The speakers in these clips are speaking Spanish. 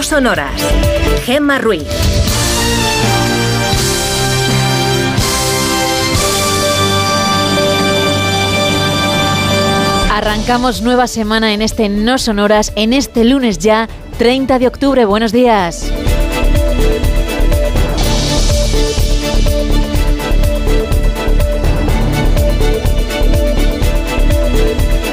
No son horas. Gemma Ruiz. Arrancamos nueva semana en este No Sonoras, en este lunes ya, 30 de octubre. Buenos días.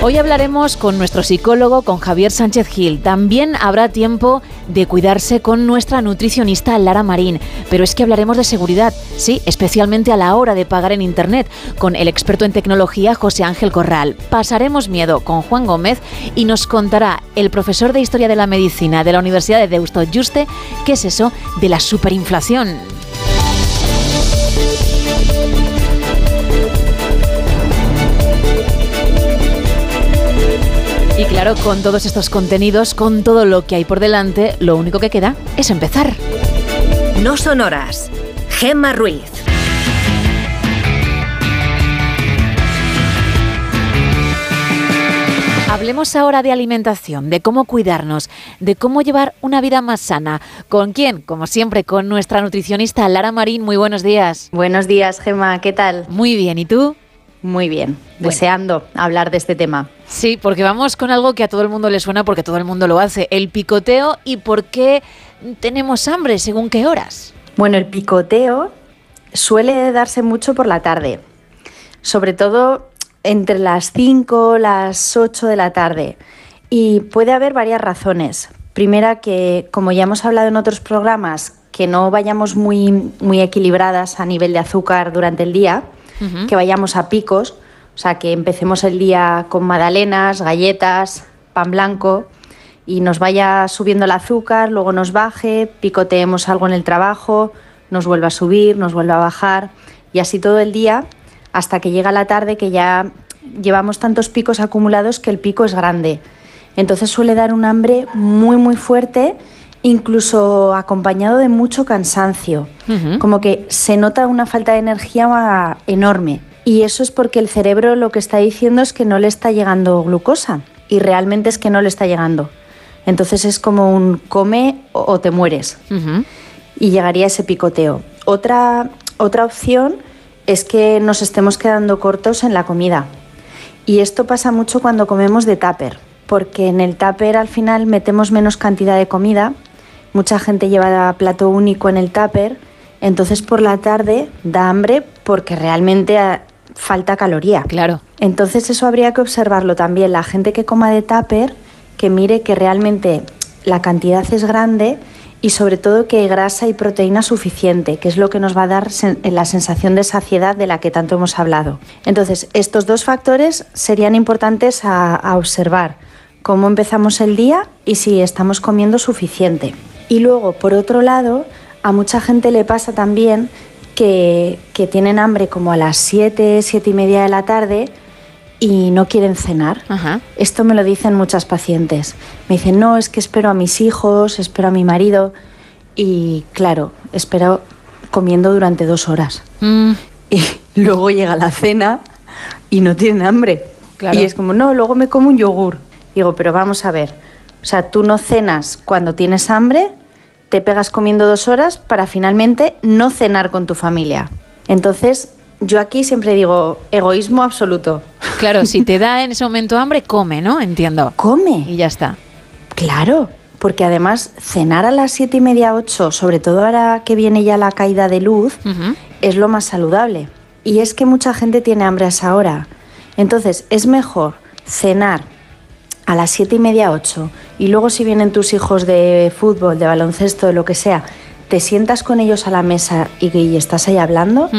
Hoy hablaremos con nuestro psicólogo, con Javier Sánchez Gil. También habrá tiempo de cuidarse con nuestra nutricionista Lara Marín. Pero es que hablaremos de seguridad, sí, especialmente a la hora de pagar en Internet, con el experto en tecnología José Ángel Corral. Pasaremos miedo con Juan Gómez y nos contará el profesor de Historia de la Medicina de la Universidad de Deusto Juste qué es eso de la superinflación. Y claro, con todos estos contenidos, con todo lo que hay por delante, lo único que queda es empezar. No son horas. Gemma Ruiz. Hablemos ahora de alimentación, de cómo cuidarnos, de cómo llevar una vida más sana. ¿Con quién? Como siempre, con nuestra nutricionista Lara Marín. Muy buenos días. Buenos días, Gemma. ¿Qué tal? Muy bien. ¿Y tú? Muy bien, deseando hablar de este tema. Sí, porque vamos con algo que a todo el mundo le suena porque todo el mundo lo hace, el picoteo y por qué tenemos hambre según qué horas. Bueno, el picoteo suele darse mucho por la tarde, sobre todo entre las 5, las 8 de la tarde. Y puede haber varias razones. Primera, que como ya hemos hablado en otros programas, que no vayamos muy, muy equilibradas a nivel de azúcar durante el día que vayamos a picos, o sea, que empecemos el día con magdalenas, galletas, pan blanco y nos vaya subiendo el azúcar, luego nos baje, picoteemos algo en el trabajo, nos vuelva a subir, nos vuelva a bajar y así todo el día hasta que llega la tarde que ya llevamos tantos picos acumulados que el pico es grande. Entonces suele dar un hambre muy muy fuerte incluso acompañado de mucho cansancio, como que se nota una falta de energía enorme. Y eso es porque el cerebro lo que está diciendo es que no le está llegando glucosa y realmente es que no le está llegando. Entonces es como un come o te mueres. Y llegaría ese picoteo. Otra, otra opción es que nos estemos quedando cortos en la comida. Y esto pasa mucho cuando comemos de tupper, porque en el tupper al final metemos menos cantidad de comida Mucha gente lleva plato único en el tupper, entonces por la tarde da hambre porque realmente ah, falta caloría. Claro. Entonces eso habría que observarlo también. La gente que coma de tupper, que mire que realmente la cantidad es grande y sobre todo que hay grasa y proteína suficiente, que es lo que nos va a dar la sensación de saciedad de la que tanto hemos hablado. Entonces, estos dos factores serían importantes a observar, cómo empezamos el día y si estamos comiendo suficiente. Y luego, por otro lado, a mucha gente le pasa también que, tienen hambre como a las 7, 7 y media de la tarde y no quieren cenar. Esto me lo dicen muchas pacientes. Me dicen, no, es que espero a mis hijos, espero a mi marido. Y claro, espero comiendo durante dos horas. Mm. Y luego llega la cena y no tienen hambre. Y es como, no, luego me como un yogur. Digo, pero vamos a ver, o sea, tú no cenas cuando tienes hambre, te pegas comiendo dos horas para finalmente no cenar con tu familia. Entonces, yo aquí siempre digo egoísmo absoluto. Claro, si te da en ese momento hambre, come, ¿no? Entiendo. Come. Y ya está. Claro, porque además cenar a las siete y media, ocho, sobre todo ahora que viene ya la caída de luz, es lo más saludable. Y es que mucha gente tiene hambre a esa hora. Entonces, es mejor cenar a las siete y media, ocho, y luego si vienen tus hijos de fútbol, de baloncesto, de lo que sea, te sientas con ellos a la mesa y, estás ahí hablando,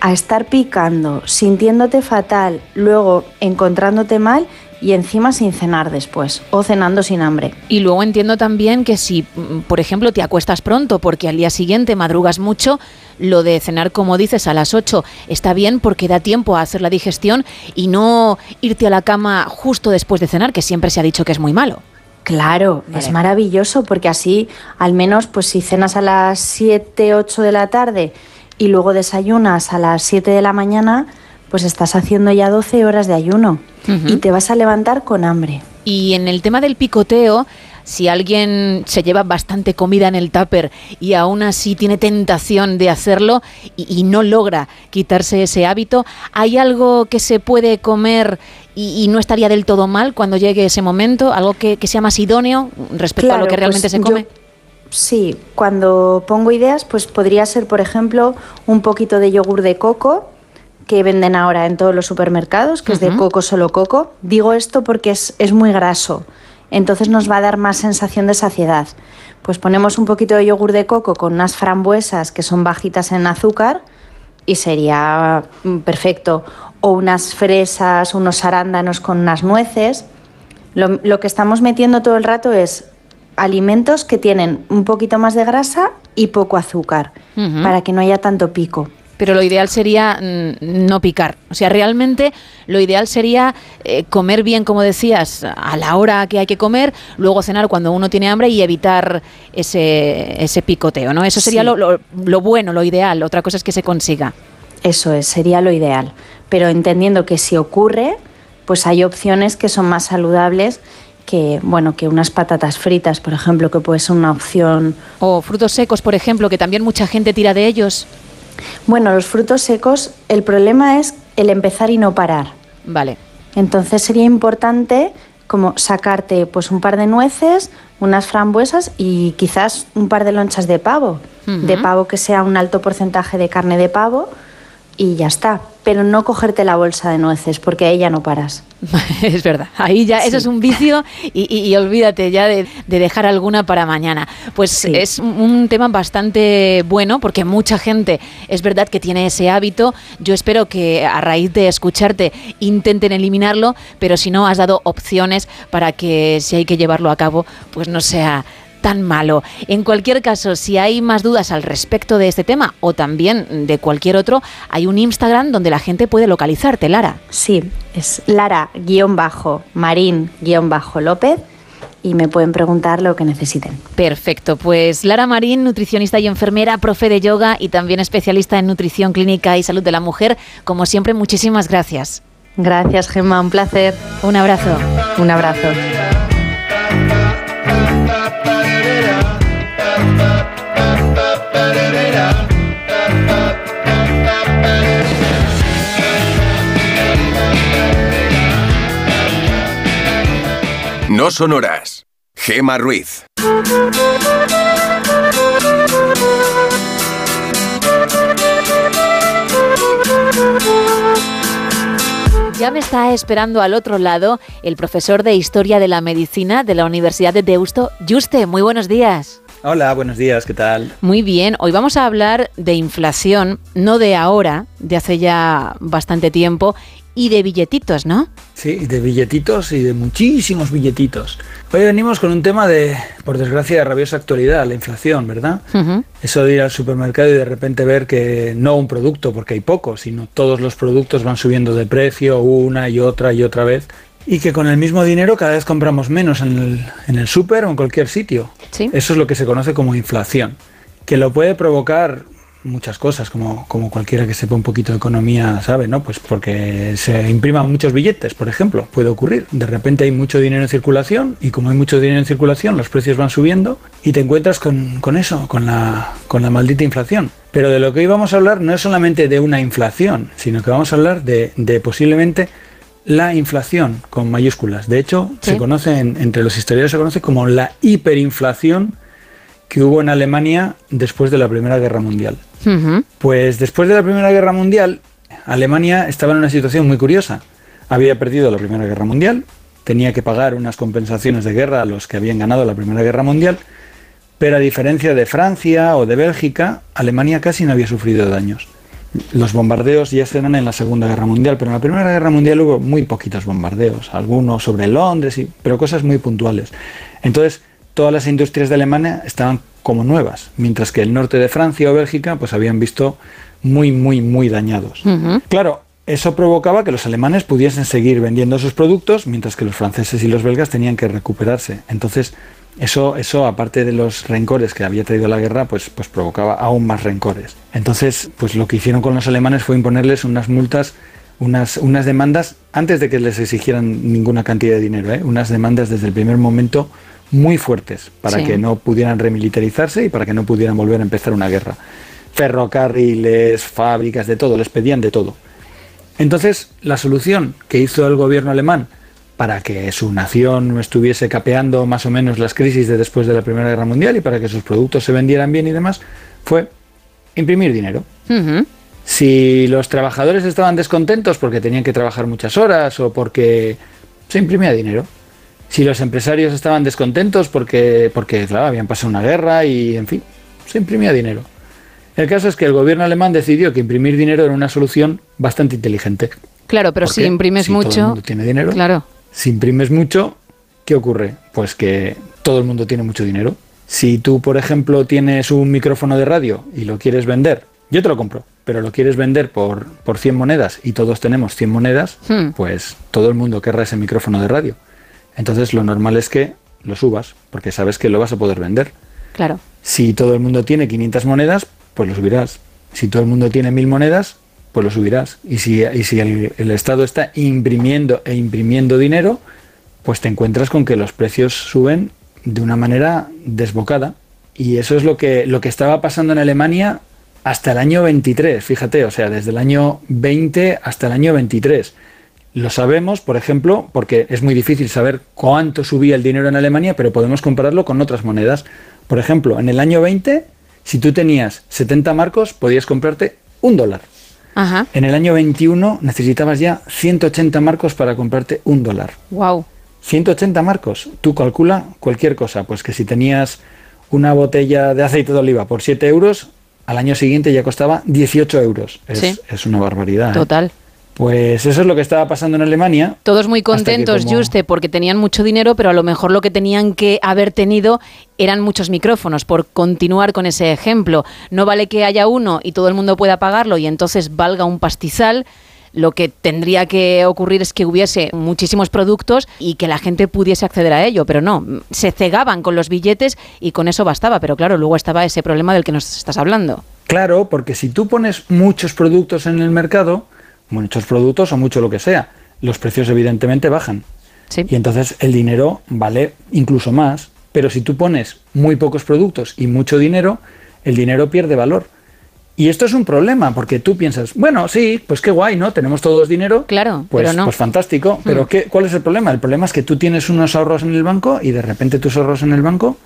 a estar picando, sintiéndote fatal, luego encontrándote mal y encima sin cenar después o cenando sin hambre. Y luego entiendo también que si, mm, por ejemplo, te acuestas pronto porque al día siguiente madrugas mucho, lo de cenar, como dices, a las 8 está bien porque da tiempo a hacer la digestión y no irte a la cama justo después de cenar, que siempre se ha dicho que es muy malo. Claro, es maravilloso porque así, al menos, pues si cenas a las 7, 8 de la tarde y luego desayunas a las 7 de la mañana, pues estás haciendo ya 12 horas de ayuno y te vas a levantar con hambre. Y en el tema del picoteo, si alguien se lleva bastante comida en el tupper y aún así tiene tentación de hacerlo y, no logra quitarse ese hábito, ¿hay algo que se puede comer y, no estaría del todo mal cuando llegue ese momento? ¿Algo que, sea más idóneo respecto a lo que realmente pues se come? sí, cuando pongo ideas, pues podría ser, por ejemplo, un poquito de yogur de coco que venden ahora en todos los supermercados, que es de coco solo coco. Digo esto porque es, es muy graso, entonces nos va a dar más sensación de saciedad. Pues ponemos un poquito de yogur de coco con unas frambuesas que son bajitas en azúcar y sería mm, perfecto. O unas fresas, unos arándanos con unas nueces. Lo, lo que estamos metiendo todo el rato es alimentos que tienen un poquito más de grasa y poco azúcar, para que no haya tanto pico pero lo ideal sería mm, no picar. O sea, realmente lo ideal sería eh, comer bien, como decías, a la hora que hay que comer, luego cenar cuando uno tiene hambre y evitar ese, ese picoteo, ¿no? Eso sería lo, lo, bueno, lo ideal. Otra cosa es que se consiga. Eso es, sería lo ideal. Pero entendiendo que si ocurre, pues hay opciones que son más saludables que, bueno, que unas patatas fritas, por ejemplo, que puede ser una opción. O frutos secos, por ejemplo, que también mucha gente tira de ellos. Bueno, los frutos secos, el problema es el empezar y no parar. Vale. Entonces sería importante como sacarte pues un par de nueces, unas frambuesas y quizás un par de lonchas de pavo, de pavo que sea un alto porcentaje de carne de pavo y ya está. Pero no cogerte la bolsa de nueces, porque ahí ya no paras. es verdad, ahí ya eso es un vicio y, olvídate ya de, dejar alguna para mañana. Pues es un tema bastante bueno porque mucha gente es verdad que tiene ese hábito. Yo espero que a raíz de escucharte intenten eliminarlo, pero si no has dado opciones para que si hay que llevarlo a cabo, pues no sea tan malo. En cualquier caso, si hay más dudas al respecto de este tema o también de cualquier otro, hay un Instagram donde la gente puede localizarte, Lara. Sí, es Lara-Marín-López y me pueden preguntar lo que necesiten. Perfecto, pues Lara Marín, nutricionista y enfermera, profe de yoga y también especialista en nutrición clínica y salud de la mujer, como siempre, muchísimas gracias. Gracias, Gemma, un placer. Un abrazo. Un abrazo. No sonoras. Gema Ruiz. Ya me está esperando al otro lado el profesor de Historia de la Medicina de la Universidad de Deusto, Juste. Muy buenos días. Hola, buenos días, ¿qué tal? Muy bien, hoy vamos a hablar de inflación, no de ahora, de hace ya bastante tiempo, y de billetitos, ¿no? Sí, de billetitos y de muchísimos billetitos. Hoy venimos con un tema de, por desgracia, de rabiosa actualidad, la inflación, ¿verdad? Eso de ir al supermercado y de repente ver que no un producto, porque hay pocos, sino todos los productos van subiendo de precio una y otra y otra vez. Y que con el mismo dinero cada vez compramos menos en el, en el súper o en cualquier sitio. Eso es lo que se conoce como inflación. Que lo puede provocar muchas cosas, como, como cualquiera que sepa un poquito de economía sabe, ¿no? Pues porque se impriman muchos billetes, por ejemplo, puede ocurrir. De repente hay mucho dinero en circulación y como hay mucho dinero en circulación, los precios van subiendo y te encuentras con, con eso, con la, con la maldita inflación. Pero de lo que hoy vamos a hablar no es solamente de una inflación, sino que vamos a hablar de, de posiblemente la inflación con mayúsculas. De hecho, se conoce entre los historiadores se conoce como la hiperinflación que hubo en Alemania después de la Primera Guerra Mundial. Pues después de la Primera Guerra Mundial, Alemania estaba en una situación muy curiosa. Había perdido la Primera Guerra Mundial, tenía que pagar unas compensaciones de guerra a los que habían ganado la Primera Guerra Mundial, pero a diferencia de Francia o de Bélgica, Alemania casi no había sufrido daños. Los bombardeos ya se dan en la Segunda Guerra Mundial, pero en la Primera Guerra Mundial hubo muy poquitos bombardeos, algunos sobre Londres, pero cosas muy puntuales. Entonces, todas las industrias de Alemania estaban como nuevas, mientras que el norte de Francia o Bélgica pues habían visto muy, muy, muy dañados. Claro, eso provocaba que los alemanes pudiesen seguir vendiendo sus productos, mientras que los franceses y los belgas tenían que recuperarse. Entonces, eso, eso aparte de los rencores que había traído la guerra, pues, pues provocaba aún más rencores. Entonces, pues lo que hicieron con los alemanes fue imponerles unas multas unas, unas demandas antes de que les exigieran ninguna cantidad de dinero, ¿eh? unas demandas desde el primer momento muy fuertes para Sí. que no pudieran remilitarizarse y para que no pudieran volver a empezar una guerra. Ferrocarriles, fábricas, de todo, les pedían de todo. Entonces, la solución que hizo el gobierno alemán para que su nación no estuviese capeando más o menos las crisis de después de la Primera Guerra Mundial y para que sus productos se vendieran bien y demás, fue imprimir dinero. Si los trabajadores estaban descontentos porque tenían que trabajar muchas horas o porque se imprimía dinero. Si los empresarios estaban descontentos porque, porque claro, habían pasado una guerra y, en fin, se imprimía dinero. El caso es que el gobierno alemán decidió que imprimir dinero era una solución bastante inteligente. Claro, pero ¿Por si imprimes Si todo el mucho. mundo tiene dinero. Claro. Si imprimes mucho, ¿qué ocurre? Pues que todo el mundo tiene mucho dinero. Si tú, por ejemplo, tienes un micrófono de radio y lo quieres vender, yo te lo compro, pero lo quieres vender por, por 100 monedas y todos tenemos 100 monedas, Hmm. pues todo el mundo querrá ese micrófono de radio. Entonces lo normal es que lo subas, porque sabes que lo vas a poder vender. Claro. Si todo el mundo tiene 500 monedas, pues lo subirás. Si todo el mundo tiene 1000 monedas, pues lo subirás. Y si, el Estado está imprimiendo e imprimiendo dinero, pues te encuentras con que los precios suben de una manera desbocada. Y eso es lo que, lo que estaba pasando en Alemania hasta el año 23, fíjate, o sea, desde el año 20 hasta el año 23. Lo sabemos, por ejemplo, porque es muy difícil saber cuánto subía el dinero en Alemania, pero podemos compararlo con otras monedas. Por ejemplo, en el año 20, si tú tenías 70 marcos, podías comprarte un dólar. Ajá. En el año 21 necesitabas ya 180 marcos para comprarte un dólar. Wow. 180 marcos. Tú calcula cualquier cosa. Pues que si tenías una botella de aceite de oliva por 7 euros, al año siguiente ya costaba 18 euros. Es, Sí. es una barbaridad. ¿eh? Pues eso es lo que estaba pasando en Alemania. Todos muy contentos, como- Juste, porque tenían mucho dinero, pero a lo mejor lo que tenían que haber tenido eran muchos micrófonos, por continuar con ese ejemplo. No vale que haya uno y todo el mundo pueda pagarlo y entonces valga un pastizal. Lo que tendría que ocurrir es que hubiese muchísimos productos y que la gente pudiese acceder a ello, pero no, se cegaban con los billetes y con eso bastaba, pero claro, luego estaba ese problema del que nos estás hablando. Claro, porque si tú pones muchos productos en el mercado, muchos productos o mucho lo que sea, los precios evidentemente bajan. Sí. Y entonces el dinero vale incluso más. Pero si tú pones muy pocos productos y mucho dinero, el dinero pierde valor. Y esto es un problema, porque tú piensas, bueno, sí, pues qué guay, ¿no? Tenemos todos dinero. Claro, pues, pero no. Pues fantástico. Pero ¿qué, ¿cuál es el problema? El problema es que tú tienes unos ahorros en el banco y de repente tus ahorros en el banco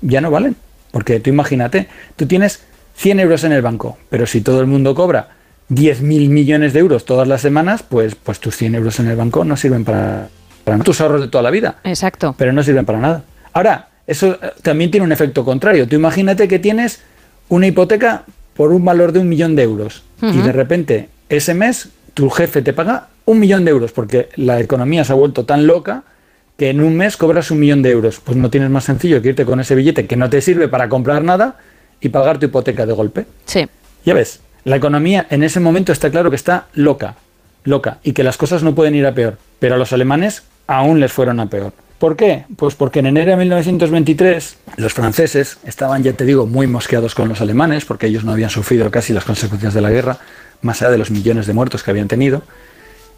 ya no valen. Porque tú imagínate, tú tienes 100 euros en el banco, pero si todo el mundo cobra 10.000 millones de euros todas las semanas, pues, pues tus 100 euros en el banco no sirven para, para tus ahorros de toda la vida Exacto. pero no sirven para nada. Ahora, eso eh, también tiene un efecto contrario. Tú imagínate que tienes una hipoteca por un valor de un millón de euros y de repente ese mes tu jefe te paga un millón de euros porque la economía se ha vuelto tan loca que en un mes cobras un millón de euros. Pues no tienes más sencillo que irte con ese billete que no te sirve para comprar nada y pagar tu hipoteca de golpe. Sí. Ya ves, la economía en ese momento está claro que está loca, loca, y que las cosas no pueden ir a peor. Pero a los alemanes aún les fueron a peor. ¿Por qué? Pues porque en enero de 1923 los franceses estaban, ya te digo, muy mosqueados con los alemanes, porque ellos no habían sufrido casi las consecuencias de la guerra, más allá de los millones de muertos que habían tenido.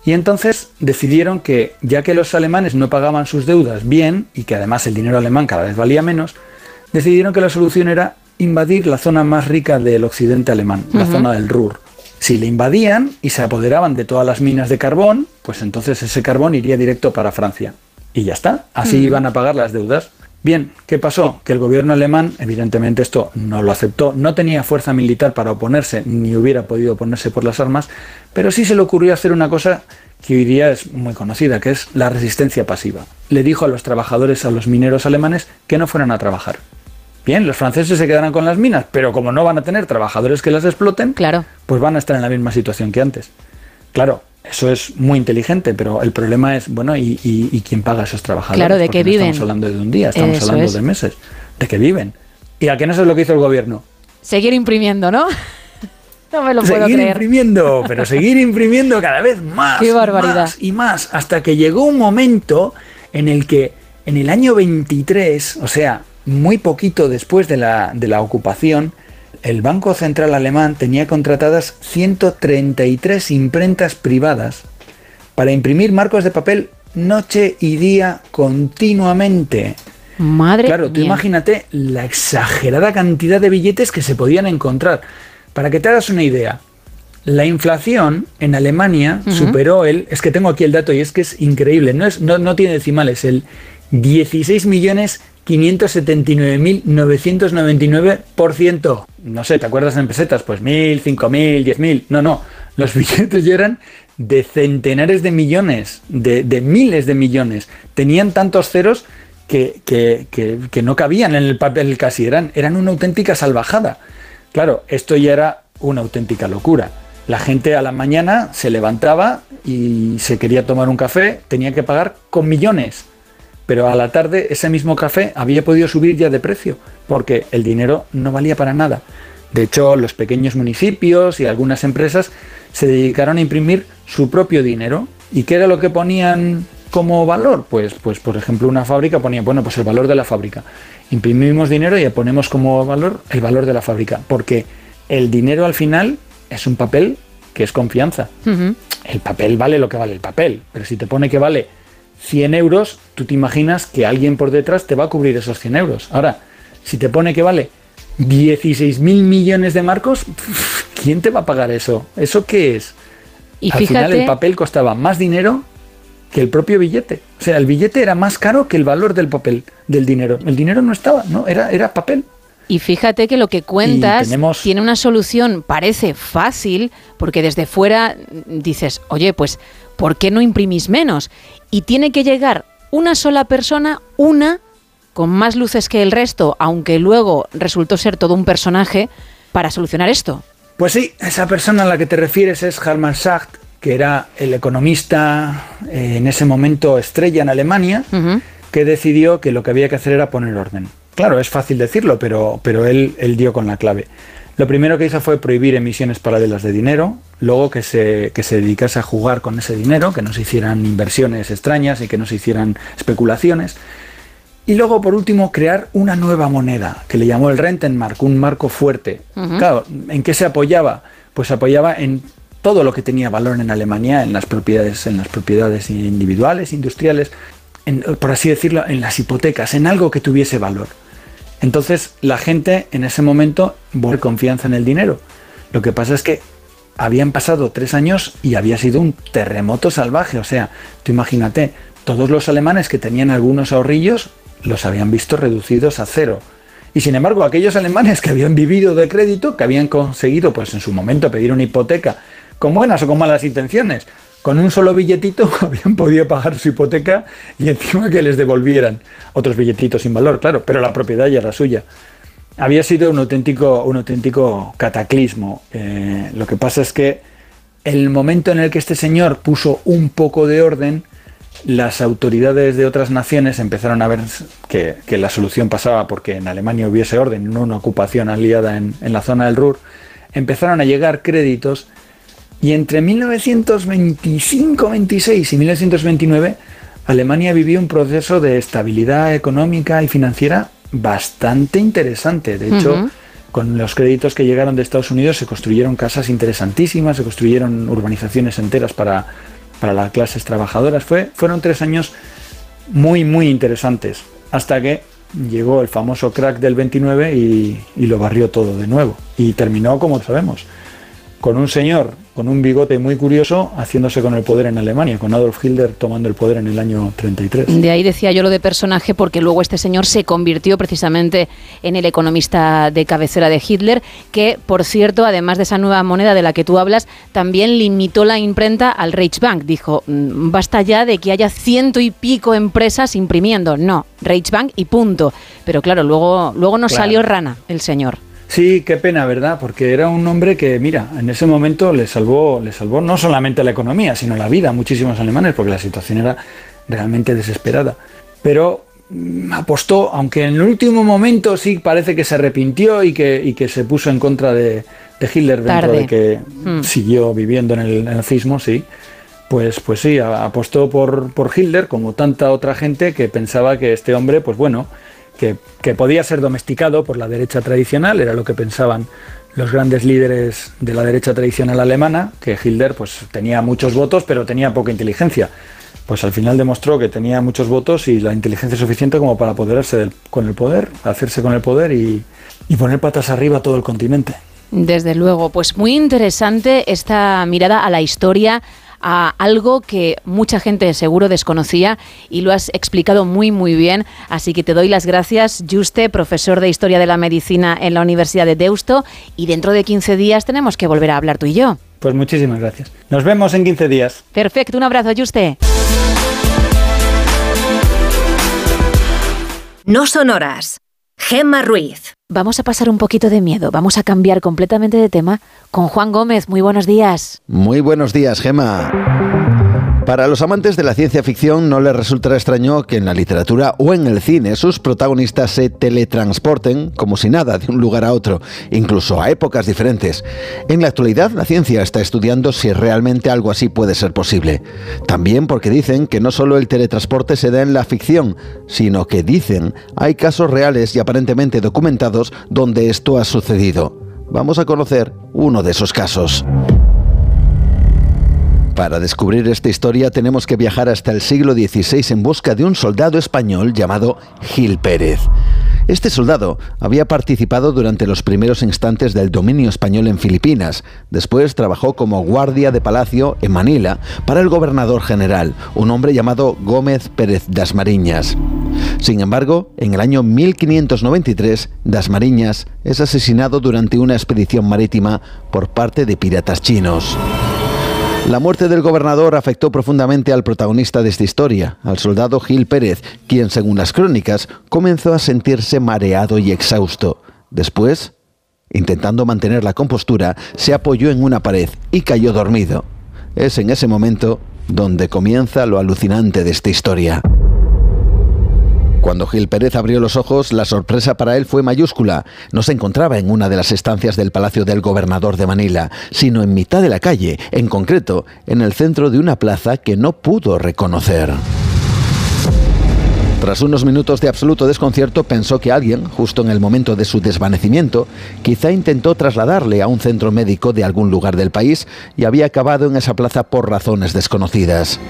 Y entonces decidieron que, ya que los alemanes no pagaban sus deudas bien y que además el dinero alemán cada vez valía menos, decidieron que la solución era invadir la zona más rica del occidente alemán, la zona del Ruhr. Si le invadían y se apoderaban de todas las minas de carbón, pues entonces ese carbón iría directo para Francia. Y ya está, así iban a pagar las deudas. Bien, ¿qué pasó? Que el gobierno alemán, evidentemente esto no lo aceptó, no tenía fuerza militar para oponerse, ni hubiera podido oponerse por las armas, pero sí se le ocurrió hacer una cosa que hoy día es muy conocida, que es la resistencia pasiva. Le dijo a los trabajadores, a los mineros alemanes, que no fueran a trabajar. Bien, los franceses se quedarán con las minas, pero como no van a tener trabajadores que las exploten, Claro. pues van a estar en la misma situación que antes. Claro, eso es muy inteligente, pero el problema es, bueno, ¿y, y- y quién paga a esos trabajadores? Claro, ¿de qué no viven? Estamos hablando de un día, estamos Eso hablando es. de meses, de que viven. Y a que no sé lo que hizo el gobierno. Seguir imprimiendo, ¿no? No me lo puedo seguir creer. imprimiendo, pero seguir imprimiendo cada vez más. Qué barbaridad. más y más, hasta que llegó un momento en el que en el año 23, o sea, muy poquito después de la, de la ocupación, el Banco Central Alemán tenía contratadas 133 imprentas privadas para imprimir marcos de papel noche y día continuamente. Madre Claro, tú imagínate la exagerada cantidad de billetes que se podían encontrar. Para que te hagas una idea, la inflación en Alemania superó el, es que tengo aquí el dato y es que es increíble, no, es, no, no tiene decimales, el 16 millones 579.999%. No sé, ¿te acuerdas en pesetas? Pues mil, cinco mil, diez mil. No, no. Los billetes ya eran de centenares de millones, de, de miles de millones. Tenían tantos ceros que, que, que, que, no cabían en el papel casi. Eran, eran una auténtica salvajada. Claro, esto ya era una auténtica locura. La gente a la mañana se levantaba y se quería tomar un café, tenía que pagar con millones pero a la tarde ese mismo café había podido subir ya de precio, porque el dinero no valía para nada. De hecho, los pequeños municipios y algunas empresas se dedicaron a imprimir su propio dinero. ¿Y qué era lo que ponían como valor? Pues, pues por ejemplo, una fábrica ponía, bueno, pues el valor de la fábrica. Imprimimos dinero y ponemos como valor el valor de la fábrica, porque el dinero al final es un papel que es confianza. Uh -huh. El papel vale lo que vale el papel, pero si te pone que vale 100 euros, tú te imaginas que alguien por detrás te va a cubrir esos 100 euros. Ahora, si te pone que vale 16 mil millones de marcos, ¿quién te va a pagar eso? ¿Eso qué es? Y Al fíjate, final el papel costaba más dinero que el propio billete. O sea, el billete era más caro que el valor del papel, del dinero. El dinero no estaba, ¿no? Era, era papel. Y fíjate que lo que cuentas tenemos- tiene una solución, parece fácil, porque desde fuera dices, oye, pues, ¿por qué no imprimís menos? Y tiene que llegar una sola persona, una, con más luces que el resto, aunque luego resultó ser todo un personaje, para solucionar esto. Pues sí, esa persona a la que te refieres es Hermann Schacht, que era el economista eh, en ese momento estrella en Alemania, que decidió que lo que había que hacer era poner orden. Claro, es fácil decirlo, pero, pero él, él dio con la clave. Lo primero que hizo fue prohibir emisiones paralelas de dinero, luego que se, que se dedicase a jugar con ese dinero, que no se hicieran inversiones extrañas y que no se hicieran especulaciones. Y luego, por último, crear una nueva moneda, que le llamó el Rentenmark, un marco fuerte. Claro, ¿en qué se apoyaba? Pues se apoyaba en todo lo que tenía valor en Alemania, en las propiedades, en las propiedades individuales, industriales, en, por así decirlo, en las hipotecas, en algo que tuviese valor. Entonces la gente en ese momento volvió confianza en el dinero. Lo que pasa es que habían pasado tres años y había sido un terremoto salvaje. O sea, tú imagínate, todos los alemanes que tenían algunos ahorrillos los habían visto reducidos a cero. Y sin embargo, aquellos alemanes que habían vivido de crédito, que habían conseguido, pues en su momento, pedir una hipoteca, con buenas o con malas intenciones, con un solo billetito habían podido pagar su hipoteca y encima que les devolvieran otros billetitos sin valor, claro, pero la propiedad ya era suya. Había sido un auténtico, un auténtico cataclismo. Eh, lo que pasa es que el momento en el que este señor puso un poco de orden, las autoridades de otras naciones empezaron a ver que, la solución pasaba porque en Alemania hubiese orden, no una ocupación aliada en la zona del Ruhr. Empezaron a llegar créditos y entre 1925-26 y 1929 Alemania vivió un proceso de estabilidad económica y financiera bastante interesante. De hecho, con los créditos que llegaron de Estados Unidos se construyeron casas interesantísimas, se construyeron urbanizaciones enteras para, para las clases trabajadoras. Fue, fueron tres años muy, muy interesantes, hasta que llegó el famoso crack del 29 y, y lo barrió todo de nuevo. Y terminó, como sabemos, con un señor con un bigote muy curioso haciéndose con el poder en Alemania, con Adolf Hitler tomando el poder en el año 33. De ahí decía yo lo de personaje, porque luego este señor se convirtió precisamente en el economista de cabecera de Hitler, que, por cierto, además de esa nueva moneda de la que tú hablas, también limitó la imprenta al Reichsbank. Dijo, "Mm, basta ya de que haya ciento y pico empresas imprimiendo. No, Reichsbank y punto. Pero claro, luego, luego nos Claro. salió rana el señor. Sí, qué pena, ¿verdad? Porque era un hombre que, mira, en ese momento le salvó, le salvó no solamente la economía, sino la vida a muchísimos alemanes, porque la situación era realmente desesperada. Pero mm, apostó, aunque en el último momento sí parece que se arrepintió y que, y que se puso en contra de, de Hitler dentro Tarde. de que Mm. siguió viviendo en el nazismo, sí. Pues, pues sí, apostó por, por Hitler, como tanta otra gente que pensaba que este hombre, pues bueno, que, podía ser domesticado por la derecha tradicional, era lo que pensaban los grandes líderes de la derecha tradicional alemana, que Hitler pues tenía muchos votos, pero tenía poca inteligencia. pues al final demostró que tenía muchos votos y la inteligencia suficiente como para apoderarse con el poder, hacerse con el poder y, y poner patas arriba a todo el continente. Desde luego, pues muy interesante esta mirada a la historia, a algo que mucha gente seguro desconocía y lo has explicado muy muy bien, así que te doy las gracias, Juste, profesor de Historia de la Medicina en la Universidad de Deusto, y dentro de 15 días tenemos que volver a hablar tú y yo. Pues muchísimas gracias. Nos vemos en 15 días. Perfecto, un abrazo, Juste. No son horas. Gemma Ruiz. Vamos a pasar un poquito de miedo, vamos a cambiar completamente de tema con Juan Gómez. Muy buenos días. Muy buenos días, Gemma. Para los amantes de la ciencia ficción no les resultará extraño que en la literatura o en el cine sus protagonistas se teletransporten como si nada de un lugar a otro, incluso a épocas diferentes. En la actualidad la ciencia está estudiando si realmente algo así puede ser posible. También porque dicen que no solo el teletransporte se da en la ficción, sino que dicen hay casos reales y aparentemente documentados donde esto ha sucedido. Vamos a conocer uno de esos casos. Para descubrir esta historia tenemos que viajar hasta el siglo XVI en busca de un soldado español llamado Gil Pérez. Este soldado había participado durante los primeros instantes del dominio español en Filipinas. Después trabajó como guardia de palacio en Manila para el gobernador general, un hombre llamado Gómez Pérez Dasmariñas. Sin embargo, en el año 1593, Dasmariñas es asesinado durante una expedición marítima por parte de piratas chinos. La muerte del gobernador afectó profundamente al protagonista de esta historia, al soldado Gil Pérez, quien, según las crónicas, comenzó a sentirse mareado y exhausto. Después, intentando mantener la compostura, se apoyó en una pared y cayó dormido. Es en ese momento donde comienza lo alucinante de esta historia. Cuando Gil Pérez abrió los ojos, la sorpresa para él fue mayúscula. No se encontraba en una de las estancias del Palacio del Gobernador de Manila, sino en mitad de la calle, en concreto, en el centro de una plaza que no pudo reconocer. Tras unos minutos de absoluto desconcierto, pensó que alguien, justo en el momento de su desvanecimiento, quizá intentó trasladarle a un centro médico de algún lugar del país y había acabado en esa plaza por razones desconocidas.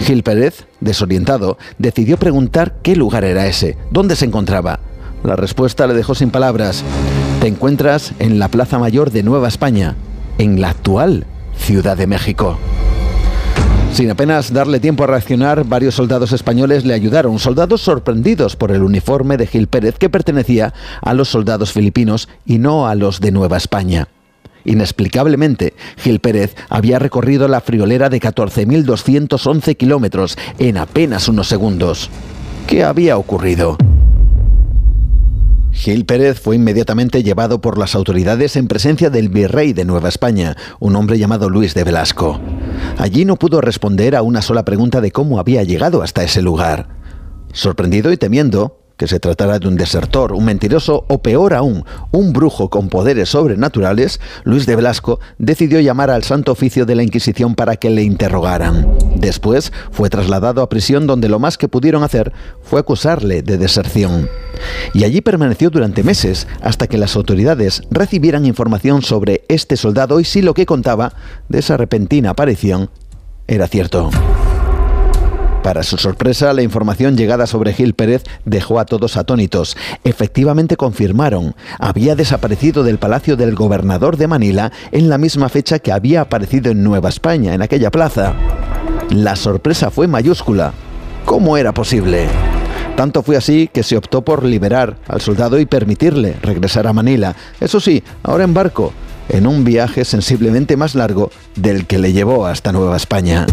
Gil Pérez, desorientado, decidió preguntar qué lugar era ese, dónde se encontraba. La respuesta le dejó sin palabras. Te encuentras en la Plaza Mayor de Nueva España, en la actual Ciudad de México. Sin apenas darle tiempo a reaccionar, varios soldados españoles le ayudaron, soldados sorprendidos por el uniforme de Gil Pérez que pertenecía a los soldados filipinos y no a los de Nueva España. Inexplicablemente, Gil Pérez había recorrido la friolera de 14.211 kilómetros en apenas unos segundos. ¿Qué había ocurrido? Gil Pérez fue inmediatamente llevado por las autoridades en presencia del virrey de Nueva España, un hombre llamado Luis de Velasco. Allí no pudo responder a una sola pregunta de cómo había llegado hasta ese lugar. Sorprendido y temiendo, que se tratara de un desertor, un mentiroso o peor aún, un brujo con poderes sobrenaturales, Luis de Velasco decidió llamar al Santo Oficio de la Inquisición para que le interrogaran. Después fue trasladado a prisión donde lo más que pudieron hacer fue acusarle de deserción. Y allí permaneció durante meses hasta que las autoridades recibieran información sobre este soldado y si lo que contaba de esa repentina aparición era cierto. Para su sorpresa, la información llegada sobre Gil Pérez dejó a todos atónitos. Efectivamente confirmaron, había desaparecido del palacio del gobernador de Manila en la misma fecha que había aparecido en Nueva España, en aquella plaza. La sorpresa fue mayúscula. ¿Cómo era posible? Tanto fue así que se optó por liberar al soldado y permitirle regresar a Manila. Eso sí, ahora en barco, en un viaje sensiblemente más largo del que le llevó hasta Nueva España.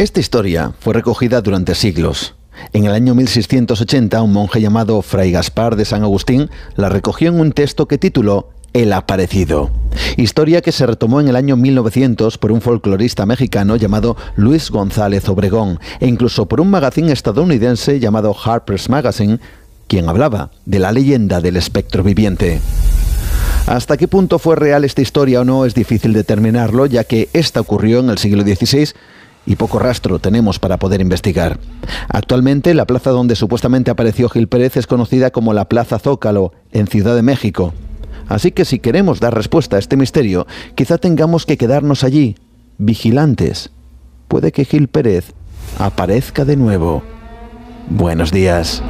Esta historia fue recogida durante siglos. En el año 1680, un monje llamado Fray Gaspar de San Agustín la recogió en un texto que tituló El aparecido. Historia que se retomó en el año 1900 por un folclorista mexicano llamado Luis González Obregón e incluso por un magazine estadounidense llamado Harper's Magazine, quien hablaba de la leyenda del espectro viviente. Hasta qué punto fue real esta historia o no es difícil determinarlo, ya que esta ocurrió en el siglo XVI y poco rastro tenemos para poder investigar. Actualmente la plaza donde supuestamente apareció Gil Pérez es conocida como la Plaza Zócalo, en Ciudad de México. Así que si queremos dar respuesta a este misterio, quizá tengamos que quedarnos allí, vigilantes, puede que Gil Pérez aparezca de nuevo. Buenos días.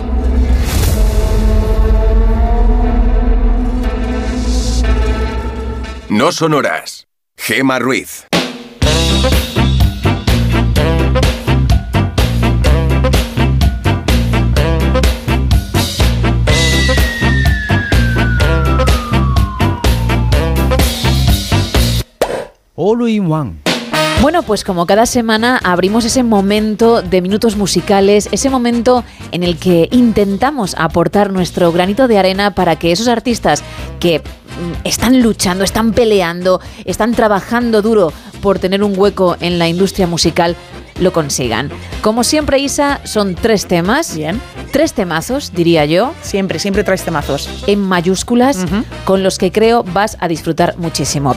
No son horas. Gema Ruiz. All in one. Bueno, pues como cada semana abrimos ese momento de minutos musicales, ese momento en el que intentamos aportar nuestro granito de arena para que esos artistas que mm, están luchando, están peleando, están trabajando duro por tener un hueco en la industria musical, lo consigan. Como siempre, Isa, son tres temas. Bien. Tres temazos, diría yo. Siempre, siempre traes temazos. En mayúsculas, con los que creo vas a disfrutar muchísimo.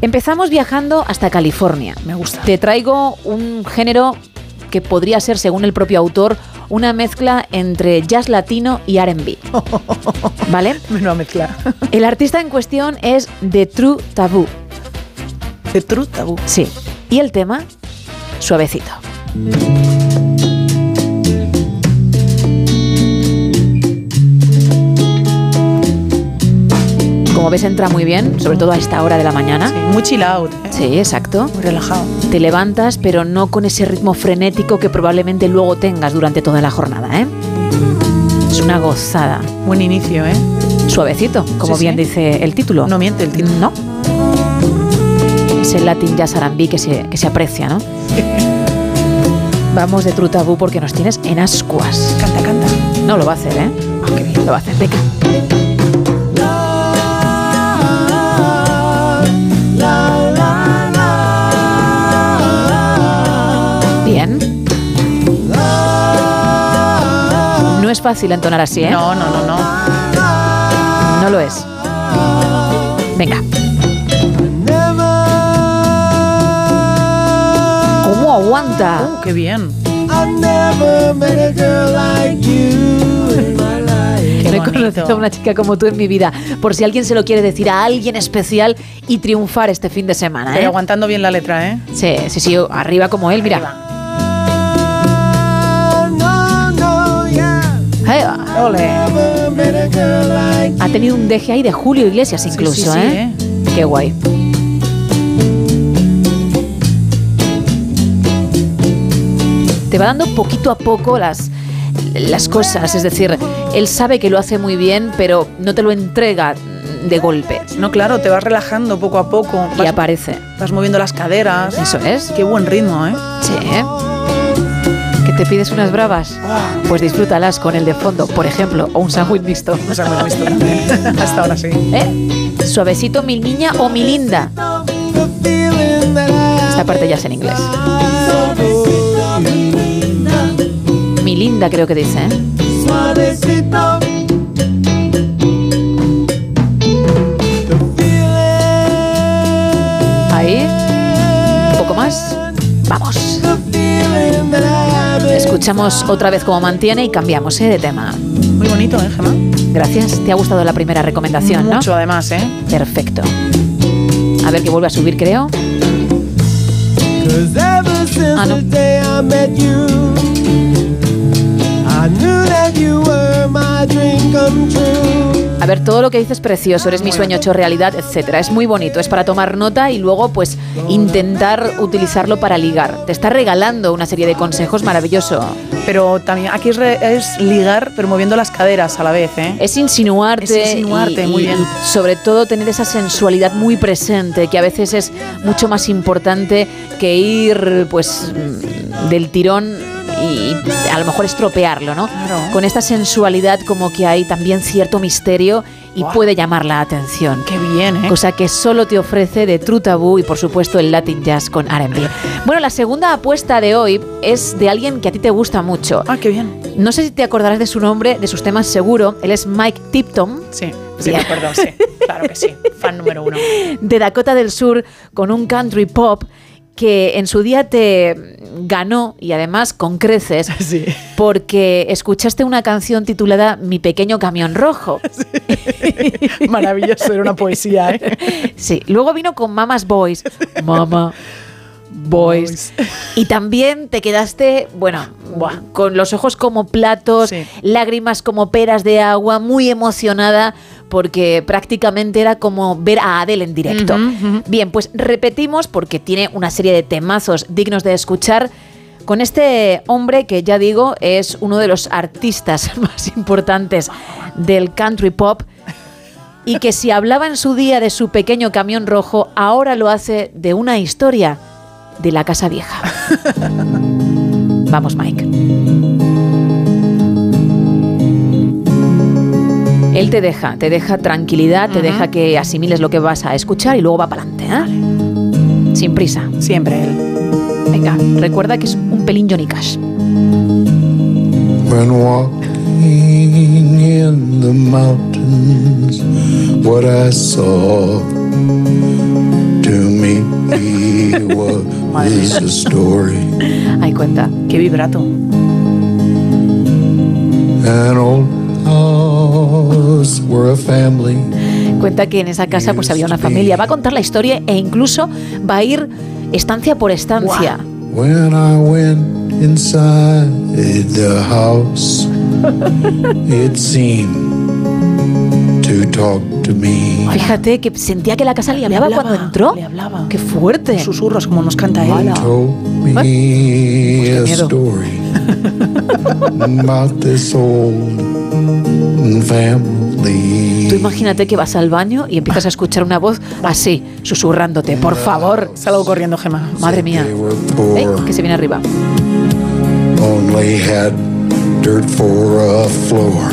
Empezamos viajando hasta California. Me gusta. Te traigo un género que podría ser, según el propio autor, una mezcla entre jazz latino y RB. ¿Vale? Menuda mezcla. El artista en cuestión es The True Taboo. The Truth Taboo. Sí. Y el tema, suavecito. Como ves, entra muy bien, sobre todo a esta hora de la mañana. Sí, muy chill out. ¿eh? Sí, exacto. Muy relajado. Te levantas, pero no con ese ritmo frenético que probablemente luego tengas durante toda la jornada, ¿eh? Es una gozada. Buen inicio, ¿eh? Suavecito, como Sí, bien sí. dice el título. No miente el título. No. Es el Latin Jazz R&B que se, que se aprecia, ¿no? Vamos de Trutabú porque nos tienes en ascuas. Canta, canta. No lo va a hacer, ¿eh? Ah, qué bien. Lo va a hacer, venga. Bien. No es fácil entonar así, ¿eh? No, no, no, no. No lo es. Venga. ¿Cómo aguanta? Uh, qué bien. No he conocido a una chica como tú en mi vida. Por si alguien se lo quiere decir a alguien especial y triunfar este fin de semana, Pero ¿eh? aguantando bien la letra, ¿eh? Sí, sí, sí, arriba como él, mira. Va. Ole. Ha tenido un deje ahí de Julio Iglesias incluso, sí, sí, ¿eh? Qué guay. Te va dando poquito a poco las, las cosas, es decir, él sabe que lo hace muy bien, pero no te lo entrega de golpe. No, claro, te vas relajando poco a poco. Y Vas, aparece. vas moviendo las caderas. Eso es. Qué buen ritmo, ¿eh? Sí, ¿eh? ¿Que te pides unas bravas? Pues disfrútalas con el de fondo, por ejemplo, o un sándwich mixto. O sea, muy visto también. Hasta ahora sí. ¿Eh? Suavecito, mi niña o mi linda. Esta parte ya es en inglés. Linda creo que dice, ¿eh? Ahí. Un poco más. Vamos. Escuchamos otra vez cómo mantiene y cambiamos ¿eh? de tema. Muy bonito, ¿eh, Gemma? Gracias. ¿Te ha gustado la primera recomendación, no? Mucho, además, ¿eh? Perfecto. A ver que vuelve a subir, creo. Ah, no. A ver, todo lo que dices es precioso, eres mi sueño hecho realidad, etcétera. Es muy bonito, es para tomar nota y luego pues intentar utilizarlo para ligar. Te está regalando una serie de consejos maravilloso. Pero también aquí es, re- es ligar, pero moviendo las caderas a la vez, ¿eh? Es insinuarte, Es insinuarte, y, muy bien. y sobre todo tener esa sensualidad muy presente, que a veces es mucho más importante que ir pues del tirón y a lo mejor estropearlo, ¿no? Claro. Con esta sensualidad como que hay también cierto misterio y puede llamar la atención. Qué bien, ¿eh? Cosa que solo te ofrece de True Taboo y por supuesto el Latin Jazz con R&B. Bueno, la segunda apuesta de hoy es de alguien que a ti te gusta mucho. Ah, qué bien. No sé si te acordarás de su nombre, de sus temas seguro. Él es Mike Tipton, Sí, sí, Bien. me acuerdo, sí. Claro que sí. Fan número uno. de Dakota del Sur, con un country pop que en su día te ganó y además con creces Sí. porque escuchaste una canción titulada Mi pequeño camión rojo. Maravilloso, era una poesía, ¿eh? Sí, luego vino con Mama's Boys. Mama Boys. Y también te quedaste, bueno, Buah. con los ojos como platos, Sí. lágrimas como peras de agua, muy emocionada porque prácticamente era como ver a Adele en directo. Bien, pues repetimos porque tiene una serie de temazos dignos de escuchar con este hombre que ya digo es uno de los artistas más importantes del country pop y que si hablaba en su día de su pequeño camión rojo, ahora lo hace de una historia de la Casa Vieja. Vamos, Mike. Él te deja, te deja tranquilidad, te deja que asimiles lo que vas a escuchar y luego va para adelante, ¿eh? Sin prisa. Siempre él. Venga, recuerda que es un pelín Johnny Cash. When walking in the mountains, what I saw to me was a story. Ahí cuenta. Qué vibrato. An old house where a family Cuenta que en esa casa pues había una familia. Va a contar la historia e incluso va a ir estancia por estancia. When I went inside the house, it seemed to talk to me. Fíjate que sentía que la casa le hablaba, cuando entró. Le hablaba. Qué fuerte. Susurros como nos canta él. Told me qué a miedo. story about this old. Tú imagínate que vas al baño y empiezas a escuchar una voz así, susurrándote. Por favor. Salgo corriendo, Gemma. Madre mía. Eh, que se viene arriba. only had dirt for a floor.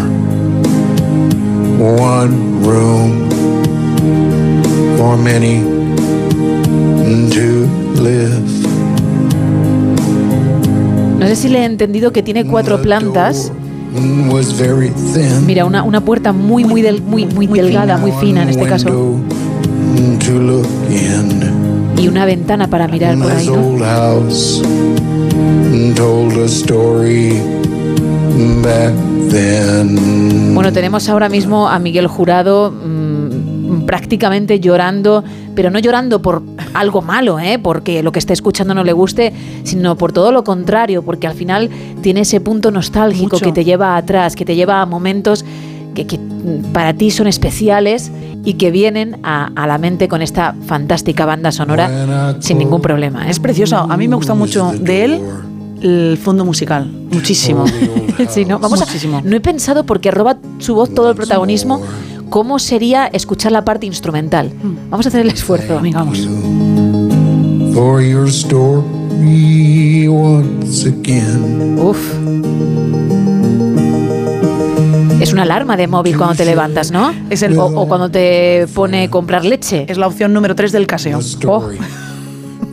One room for many to live. No sé si le he entendido que tiene cuatro plantas. Door Was very thin. Mira, una, una puerta muy, muy, del, muy, muy delgada, muy fina en este caso. Window To look in. Y una ventana para mirar por ahí, This ¿no? old house told a story back then. Bueno, tenemos ahora mismo a Miguel Jurado mm, prácticamente llorando, pero no llorando por algo malo, ¿eh? porque lo que esté escuchando no le guste, sino por todo lo contrario, porque al final tiene ese punto nostálgico Mucho. que te lleva atrás, que te lleva a momentos que, que, para ti son especiales y que vienen a, a la mente con esta fantástica banda sonora sin ningún problema. ¿eh? Es precioso. A mí me gusta mucho de él el fondo musical. Muchísimo. Sí, ¿no? Vamos a- Muchísimo. no he pensado porque roba su voz todo el protagonismo. ¿Cómo sería escuchar la parte instrumental? Vamos a hacer el esfuerzo. Venga, vamos. For your story once again. Uf. Es una alarma de móvil cuando te levantas, ¿no? Es el- o, o cuando te pone comprar leche. Es la opción número 3 del caseo. Story.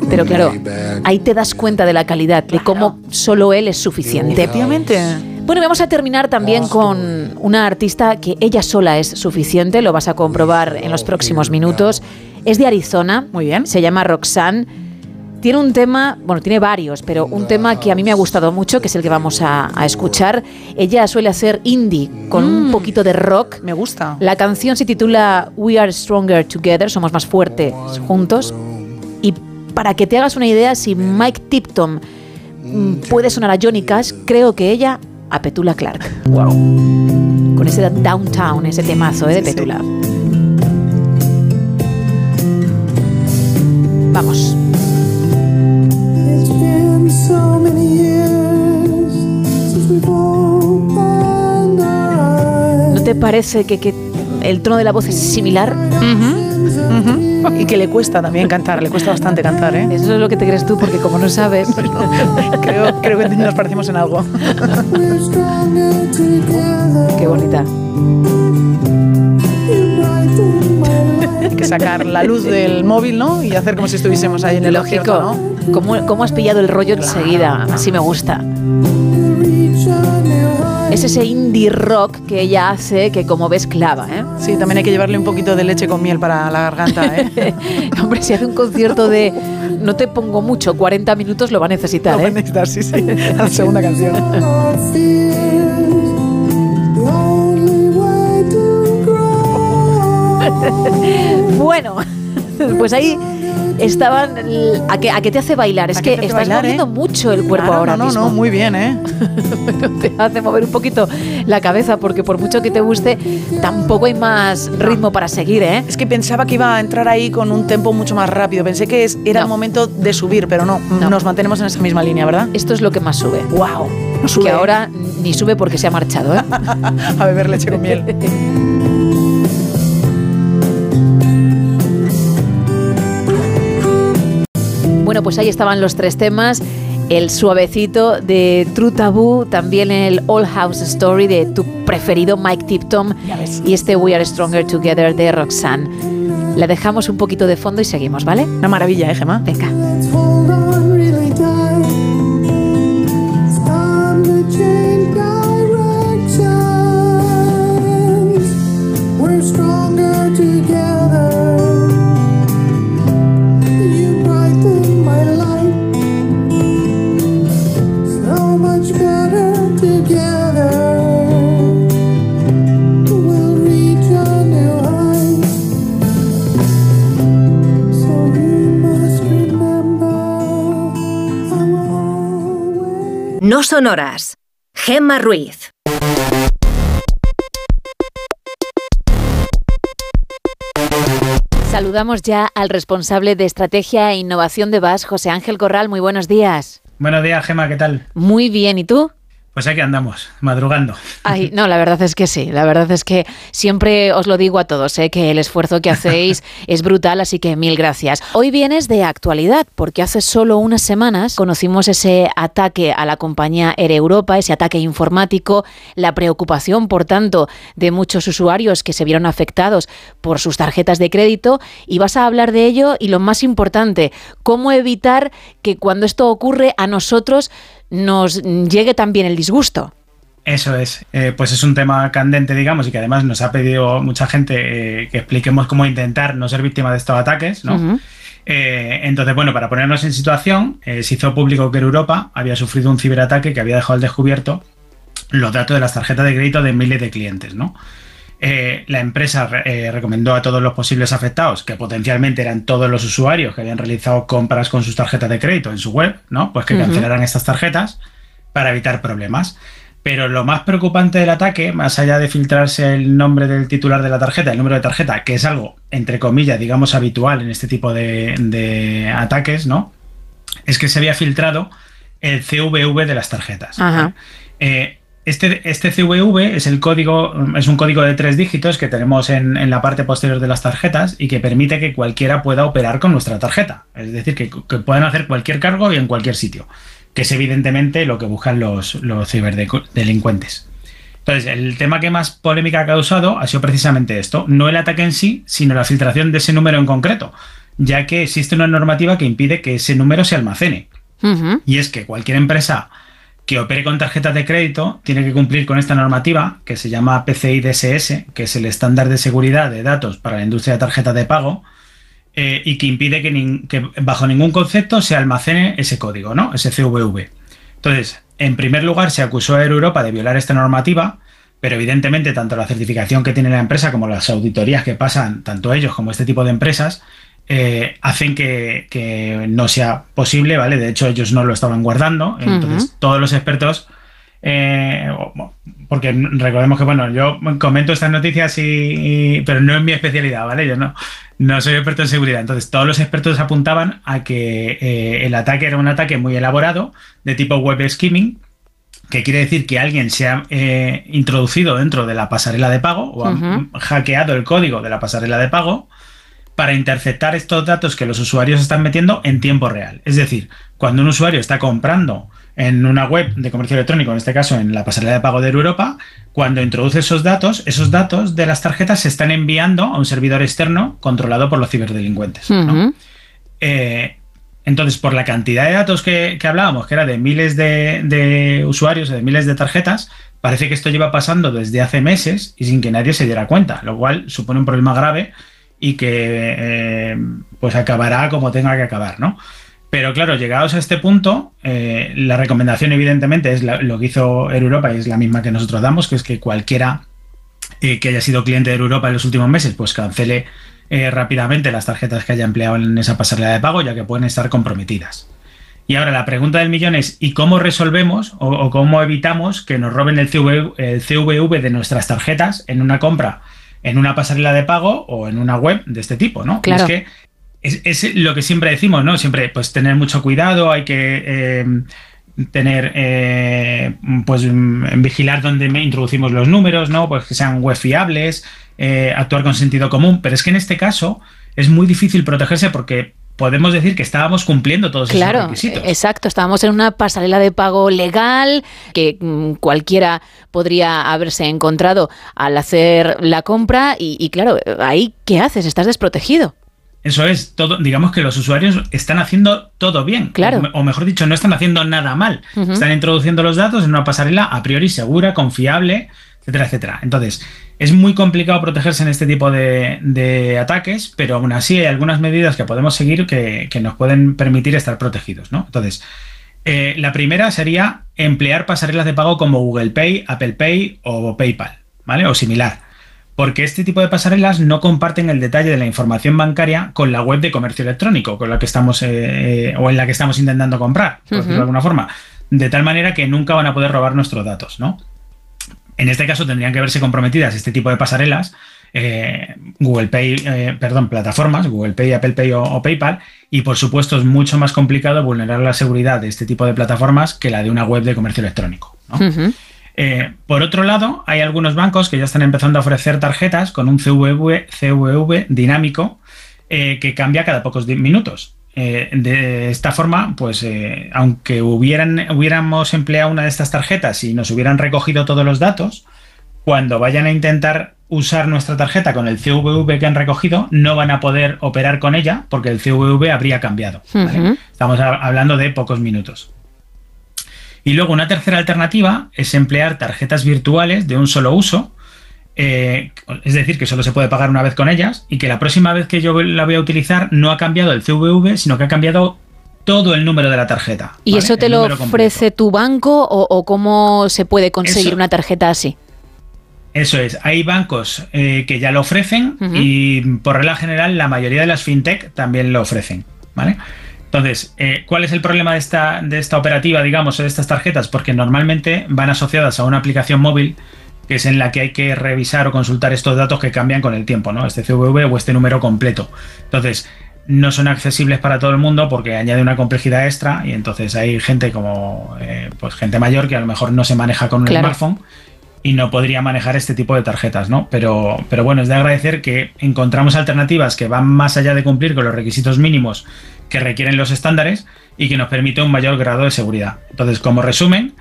Pero claro, ahí te das cuenta de la calidad, de cómo solo él es suficiente. Efectivamente. Bueno, vamos a terminar también con una artista que ella sola es suficiente, lo vas a comprobar en los próximos minutos. Es de Arizona, Muy bien. se llama Roxanne. Tiene un tema, bueno, tiene varios, pero un tema que a mí me ha gustado mucho, que es el que vamos a, a escuchar. Ella suele hacer indie con un poquito de rock. Me gusta. La canción se titula We Are Stronger Together, somos más fuertes juntos. Y para que te hagas una idea, si Mike Tipton mm, puede sonar a Johnny Cash, creo que ella a Petula Clark. Wow. Con ese downtown, ese temazo ¿eh? de Petula. Vamos. ¿No te parece que, que el tono de la voz es similar? Y que le cuesta también cantar, le cuesta bastante cantar, ¿eh? Eso es lo que te crees tú, porque como no sabes. Creo, creo que nos parecemos en algo. Qué bonita. Hay que sacar la luz del móvil, ¿no? Y hacer como si estuviésemos ahí en el Lógico. concierto, ¿no? ¿Cómo, ¿Cómo has pillado el rollo enseguida? Así me gusta. Es ese indie rock que ella hace que como ves clava, ¿eh? Sí, también hay que llevarle un poquito de leche con miel para la garganta, ¿eh? Hombre, si hace un concierto de no te pongo mucho, 40 minutos lo va a necesitar, Lo va a ¿eh? necesitar, sí, sí. A la segunda canción. Bueno, pues ahí estaban... ¿A qué, a qué te hace bailar? Es ¿A que estás bailar, moviendo eh? mucho el cuerpo Claro, ahora no, no, mismo. no, muy bien, ¿eh? te hace mover un poquito la cabeza porque por mucho que te guste, tampoco hay más ritmo para seguir, ¿eh? Es que pensaba que iba a entrar ahí con un tempo mucho más rápido. Pensé que es- era No. el momento de subir, pero no, No. Nos mantenemos en esa misma línea, ¿verdad? Esto es lo que más sube. ¡Wow! Que ahora ni sube porque se ha marchado, ¿eh? A beber leche con miel. pues ahí estaban los tres temas. El suavecito de True Taboo, también el All House Story de tu preferido Mike Tipton y este We Are Stronger Together de Roxanne. La dejamos un poquito de fondo y seguimos, ¿vale? Una maravilla, ¿eh, Gemma? Venga. Let's hold No son horas. Gemma Ruiz. Saludamos ya al responsable de estrategia e innovación de VAS, José Ángel Corral. Muy buenos días. Buenos días, Gema, ¿qué tal? Muy bien, ¿y tú? Pues aquí andamos, madrugando. Ay, no, la verdad es que sí. La verdad es que siempre os lo digo a todos, ¿eh? que el esfuerzo que hacéis es brutal, así que mil gracias. Hoy vienes de actualidad, porque hace solo unas semanas conocimos ese ataque a la compañía Air Europa, ese ataque informático, la preocupación, por tanto, de muchos usuarios que se vieron afectados por sus tarjetas de crédito, y vas a hablar de ello y lo más importante, cómo evitar que cuando esto ocurre a nosotros nos llegue también el disgusto. Eso es, Eh, pues es un tema candente, digamos, y que además nos ha pedido mucha gente eh, que expliquemos cómo intentar no ser víctima de estos ataques, ¿no? Eh, entonces, bueno, para ponernos en situación, se hizo público que Europa había sufrido un ciberataque que había dejado al descubierto los datos de las tarjetas de crédito de miles de clientes, ¿no? Eh, la empresa re- eh, recomendó a todos los posibles afectados, que potencialmente eran todos los usuarios que habían realizado compras con sus tarjetas de crédito en su web, ¿no? Pues que cancelaran estas tarjetas para evitar problemas. Pero lo más preocupante del ataque, más allá de filtrarse el nombre del titular de la tarjeta, el número de tarjeta, que es algo, entre comillas, digamos, habitual en este tipo de, de ataques, ¿no? Es que se había filtrado el CVV de las tarjetas. Ajá. Eh, este, este CVV es el código, es un código de tres dígitos que tenemos en, en la parte posterior de las tarjetas y que permite que cualquiera pueda operar con nuestra tarjeta. Es decir, que, que puedan hacer cualquier cargo y en cualquier sitio. Que es evidentemente lo que buscan los, los ciberdelincuentes. Entonces, el tema que más polémica ha causado ha sido precisamente esto. No el ataque en sí, sino la filtración de ese número en concreto. Ya que existe una normativa que impide que ese número se almacene. Y es que cualquier empresa que opere con tarjetas de crédito tiene que cumplir con esta normativa que se llama PCI DSS, que es el estándar de seguridad de datos para la industria de tarjetas de pago, eh, y que impide que, bajo ningún concepto se almacene ese código, ¿no? Ese CVV. Entonces, en primer lugar, se acusó a Europa de violar esta normativa, pero evidentemente tanto la certificación que tiene la empresa como las auditorías que pasan tanto ellos como este tipo de empresas eh, hacen que, que no sea posible, ¿vale? De hecho, ellos no lo estaban guardando. Entonces, todos los expertos, eh, porque recordemos que, bueno, yo comento estas noticias, y, y- pero no es mi especialidad, ¿vale? Yo no, no soy experto en seguridad. Entonces, todos los expertos apuntaban a que eh, el ataque era un ataque muy elaborado, de tipo web skimming, que quiere decir que alguien se ha eh, introducido dentro de la pasarela de pago o ha Ujú. hackeado el código de la pasarela de pago para interceptar estos datos que los usuarios están metiendo en tiempo real. Es decir, cuando un usuario está comprando en una web de comercio electrónico, en este caso en la pasarela de pago de Europa, cuando introduce esos datos, esos datos de las tarjetas se están enviando a un servidor externo controlado por los ciberdelincuentes. Eh, entonces, por la cantidad de datos que, que hablábamos, que era de miles de, de usuarios, de miles de tarjetas, parece que esto lleva pasando desde hace meses y sin que nadie se diera cuenta, lo cual supone un problema grave y que eh, pues acabará como tenga que acabar, ¿no? Pero claro, llegados a este punto, eh, la recomendación evidentemente es lo que hizo Europa y es la misma que nosotros damos, que es que cualquiera eh, que haya sido cliente de Europa en los últimos meses, pues cancele rápidamente las tarjetas que haya empleado en esa pasarela de pago, ya que pueden estar comprometidas. Y ahora la pregunta del millón es, ¿y cómo resolvemos o, cómo evitamos que nos roben el CVV, el CVV de nuestras tarjetas en una compra, en una pasarela de pago o en una web de este tipo? ¿no? Claro. Es que es, es lo que siempre decimos, ¿no? Siempre, pues tener mucho cuidado, hay que eh, tener, eh, pues mm, vigilar dónde introducimos los números, ¿no? Pues que sean web fiables, eh, actuar con sentido común. Pero es que en este caso es muy difícil protegerse porque podemos decir que estábamos cumpliendo todos esos Claro, requisitos. exacto. Estábamos en una pasarela de pago legal que mm, cualquiera podría haberse encontrado al hacer la compra y, y claro, ahí ¿qué haces? Estás desprotegido. Eso es, todo, digamos que los usuarios están haciendo todo bien. Claro. O, o mejor dicho, no están haciendo nada mal. Están introduciendo los datos en una pasarela a priori segura, confiable, etcétera, etcétera. Entonces, es muy complicado protegerse en este tipo de, de ataques, pero aún así hay algunas medidas que podemos seguir que, que nos pueden permitir estar protegidos, ¿no? Entonces, eh, la primera sería emplear pasarelas de pago como Google Pay, Apple Pay o PayPal, ¿vale? O similar. Porque este tipo de pasarelas no comparten el detalle de la información bancaria con la web de comercio electrónico, con la que estamos eh, o en la que estamos intentando comprar, por decirlo de alguna forma. De tal manera que nunca van a poder robar nuestros datos, ¿no? En este caso tendrían que verse comprometidas este tipo de pasarelas, eh, Google Pay, eh, perdón, plataformas, Google Pay, Apple Pay o, o PayPal, y por supuesto es mucho más complicado vulnerar la seguridad de este tipo de plataformas que la de una web de comercio electrónico. Eh, por otro lado, hay algunos bancos que ya están empezando a ofrecer tarjetas con un CVV, CVV dinámico que cambia cada pocos minutos. Eh, de esta forma, pues eh, aunque hubieran, hubiéramos empleado una de estas tarjetas y nos hubieran recogido todos los datos, cuando vayan a intentar usar nuestra tarjeta con el CVV que han recogido, no van a poder operar con ella porque el CVV habría cambiado. Estamos hablando de pocos minutos. Y luego una tercera alternativa es emplear tarjetas virtuales de un solo uso, eh, es decir, que solo se puede pagar una vez con ellas y que la próxima vez que yo la voy a utilizar no ha cambiado el CVV, sino que ha cambiado todo el número de la tarjeta. ¿Y ¿vale? eso te El lo completo. ofrece tu banco o, o cómo se puede conseguir Eso- una tarjeta así? Eso es, hay bancos eh, que ya lo ofrecen y por regla general la mayoría de las fintech también lo ofrecen, ¿vale? Entonces, eh, ¿cuál es el problema de esta, de esta operativa, digamos, o de estas tarjetas? Porque normalmente van asociadas a una aplicación móvil que es en la que hay que revisar o consultar estos datos que cambian con el tiempo, ¿no? Este CVV o este número completo. Entonces, no son accesibles para todo el mundo porque añade una complejidad extra y entonces hay gente como, eh, pues gente mayor que a lo mejor no se maneja con un Claro. smartphone y no podría manejar este tipo de tarjetas, ¿no? Pero, pero bueno, es de agradecer que encontramos alternativas que van más allá de cumplir con los requisitos mínimos que requieren los estándares y que nos permite un mayor grado de seguridad. Entonces, como resumen,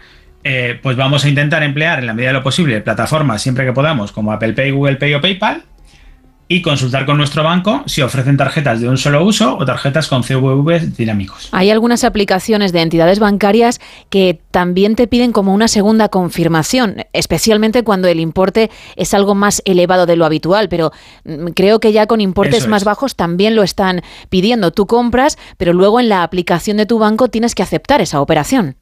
eh, pues vamos a intentar emplear en la medida de lo posible plataformas siempre que podamos, como Apple Pay, Google Pay o PayPal, y consultar con nuestro banco si ofrecen tarjetas de un solo uso o tarjetas con CVV dinámicos. Hay algunas aplicaciones de entidades bancarias que también te piden como una segunda confirmación, especialmente cuando el importe es algo más elevado de lo habitual, pero mm, creo que ya con importes Eso más es. bajos también lo están pidiendo. Tú compras, pero luego en la aplicación de tu banco tienes que aceptar esa operación.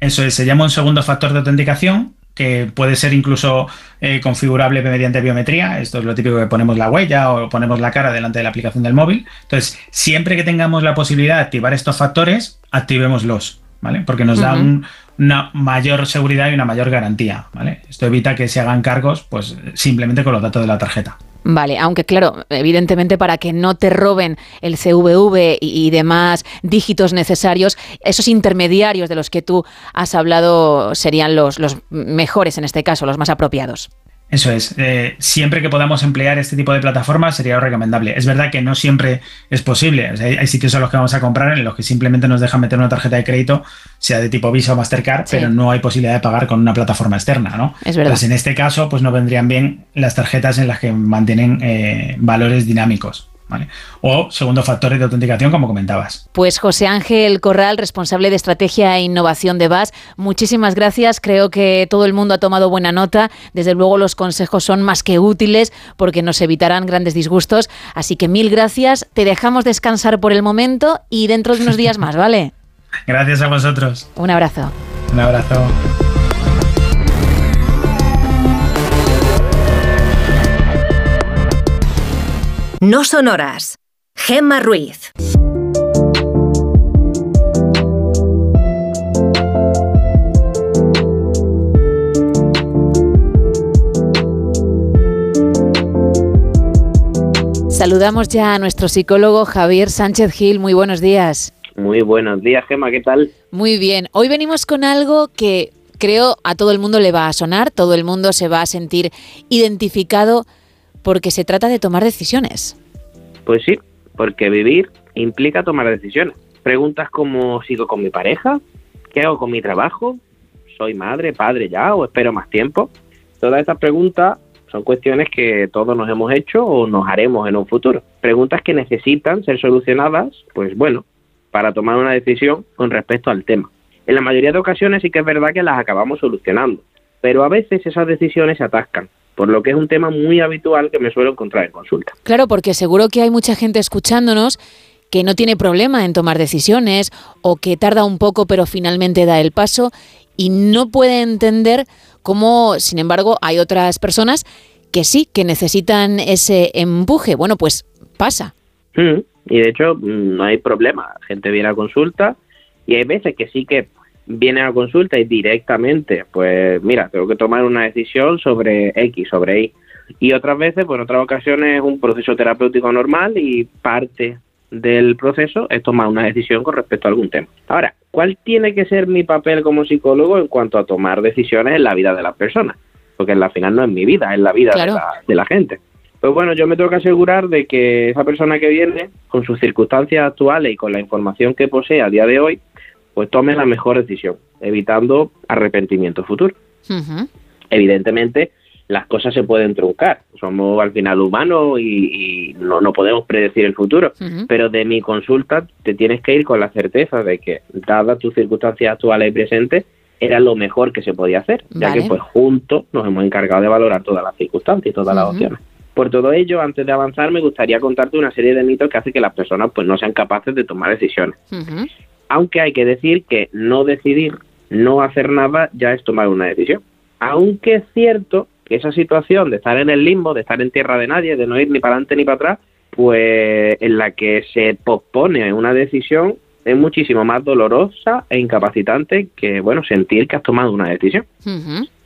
Eso es, se llama un segundo factor de autenticación que puede ser incluso eh, configurable mediante biometría. Esto es lo típico que ponemos la huella o ponemos la cara delante de la aplicación del móvil. Entonces, siempre que tengamos la posibilidad de activar estos factores, activémoslos, ¿vale? Porque nos da un- una mayor seguridad y una mayor garantía, ¿vale? Esto evita que se hagan cargos, pues simplemente con los datos de la tarjeta. Vale, aunque claro, evidentemente para que no te roben el CVV y, y demás dígitos necesarios, esos intermediarios de los que tú has hablado serían los, los mejores en este caso, los más apropiados. Eso es. eh, siempre que podamos emplear este tipo de plataformas sería lo recomendable. Es verdad que no siempre es posible. O sea, hay, sitios a los que vamos a comprar en los que simplemente nos dejan meter una tarjeta de crédito, sea de tipo Visa o Mastercard, Sí. pero no hay posibilidad de pagar con una plataforma externa, ¿no? Es verdad. Entonces, en este caso, pues no vendrían bien las tarjetas en las que mantienen eh, valores dinámicos. ¿Vale? O segundo factores de autenticación, como comentabas. Pues José Ángel Corral, responsable de estrategia e innovación de VAS, muchísimas gracias. Creo que todo el mundo ha tomado buena nota. Desde luego los consejos son más que útiles porque nos evitarán grandes disgustos. Así que mil gracias. Te dejamos descansar por el momento y dentro de unos días más, ¿vale? Gracias a vosotros. Un abrazo. Un abrazo. No son horas. Gemma Ruiz. Saludamos ya a nuestro psicólogo Javier Sánchez Gil. Muy buenos días. Muy buenos días, Gemma, ¿qué tal? Muy bien. Hoy venimos con algo que creo a todo el mundo le va a sonar, todo el mundo se va a sentir identificado porque se trata de tomar decisiones. Pues sí, porque vivir implica tomar decisiones. Preguntas como ¿sigo con mi pareja? ¿Qué hago con mi trabajo? ¿Soy madre, padre ya o espero más tiempo? Todas estas preguntas son cuestiones que todos nos hemos hecho o nos haremos en un futuro. Preguntas que necesitan ser solucionadas, pues bueno, para tomar una decisión con respecto al tema. En la mayoría de ocasiones sí que es verdad que las acabamos solucionando, pero a veces esas decisiones se atascan, por lo que es un tema muy habitual que me suelo encontrar en consulta. Claro, porque seguro que hay mucha gente escuchándonos que no tiene problema en tomar decisiones o que tarda un poco pero finalmente da el paso y no puede entender cómo, sin embargo, hay otras personas que sí, que necesitan ese empuje. Bueno, pues pasa. Mm, y de hecho, mm, no hay problema. La gente viene a consulta y hay veces que sí que viene a consulta y directamente, pues mira, tengo que tomar una decisión sobre X, sobre Y. Y otras veces, pues en otras ocasiones es un proceso terapéutico normal y parte del proceso es tomar una decisión con respecto a algún tema. Ahora, ¿cuál tiene que ser mi papel como psicólogo en cuanto a tomar decisiones en la vida de las personas? Porque en la final no es mi vida, es la vida de, la, de la gente. Pues bueno, yo me tengo que asegurar de que esa persona que viene, con sus circunstancias actuales y con la información que posee a día de hoy, pues tome la mejor decisión, evitando arrepentimiento futuro. Evidentemente, las cosas se pueden truncar. Somos al final humanos y, y no, no, podemos predecir el futuro. Uh -huh. Pero de mi consulta te tienes que ir con la certeza de que, dadas tus circunstancias actuales y presentes, era lo mejor que se podía hacer, ya Vale. que pues juntos nos hemos encargado de valorar todas las circunstancias y todas las opciones. Por todo ello, antes de avanzar, me gustaría contarte una serie de mitos que hacen que las personas pues no sean capaces de tomar decisiones. Ujú. Aunque hay que decir que no decidir, no hacer nada, ya es tomar una decisión. Aunque es cierto que esa situación de estar en el limbo, de estar en tierra de nadie, de no ir ni para adelante ni para atrás, pues en la que se pospone una decisión es muchísimo más dolorosa e incapacitante que, bueno, sentir que has tomado una decisión.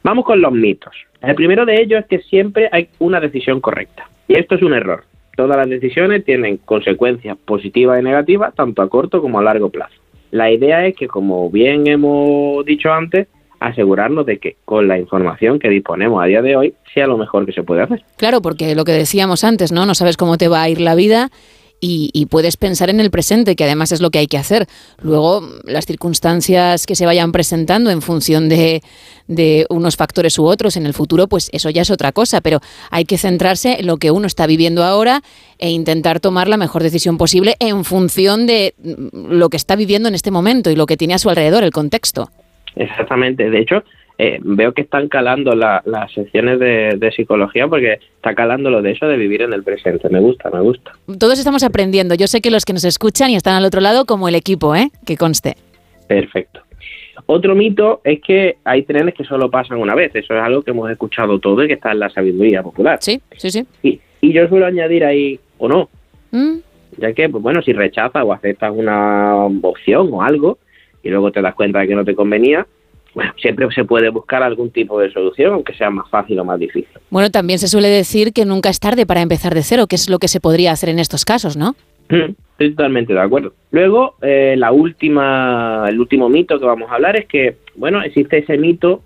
Vamos con los mitos. El primero de ellos es que siempre hay una decisión correcta. Y esto es un error. Todas las decisiones tienen consecuencias positivas y negativas, tanto a corto como a largo plazo. La idea es que, como bien hemos dicho antes, asegurarnos de que con la información que disponemos a día de hoy sea lo mejor que se puede hacer. Claro, porque lo que decíamos antes, ¿no? No sabes cómo te va a ir la vida y, y puedes pensar en el presente, que además es lo que hay que hacer. Luego, las circunstancias que se vayan presentando en función de, de unos factores u otros en el futuro, pues eso ya es otra cosa, pero hay que centrarse en lo que uno está viviendo ahora e intentar tomar la mejor decisión posible en función de mm, lo que está viviendo en este momento y lo que tiene a su alrededor, el contexto. Exactamente. De hecho, eh, veo que están calando la- las secciones de, de psicología porque está calando lo de eso de vivir en el presente. Me gusta, me gusta. Todos estamos aprendiendo. Yo sé que los que nos escuchan y están al otro lado, como el equipo, ¿eh? Que conste. Perfecto. Otro mito es que hay trenes que solo pasan una vez. Eso es algo que hemos escuchado todo y que está en la sabiduría popular. Sí, sí, sí. Y, y yo suelo añadir ahí, o no, Mm, ya que, pues bueno, si rechazas o aceptas una opción o algo y luego te das cuenta de que no te convenía, bueno, siempre se puede buscar algún tipo de solución, aunque sea más fácil o más difícil. Bueno, también se suele decir que nunca es tarde para empezar de cero, que es lo que se podría hacer en estos casos, ¿no? Mm, Estoy totalmente de acuerdo. Luego, eh, la última, el último mito que vamos a hablar es que, bueno, existe ese mito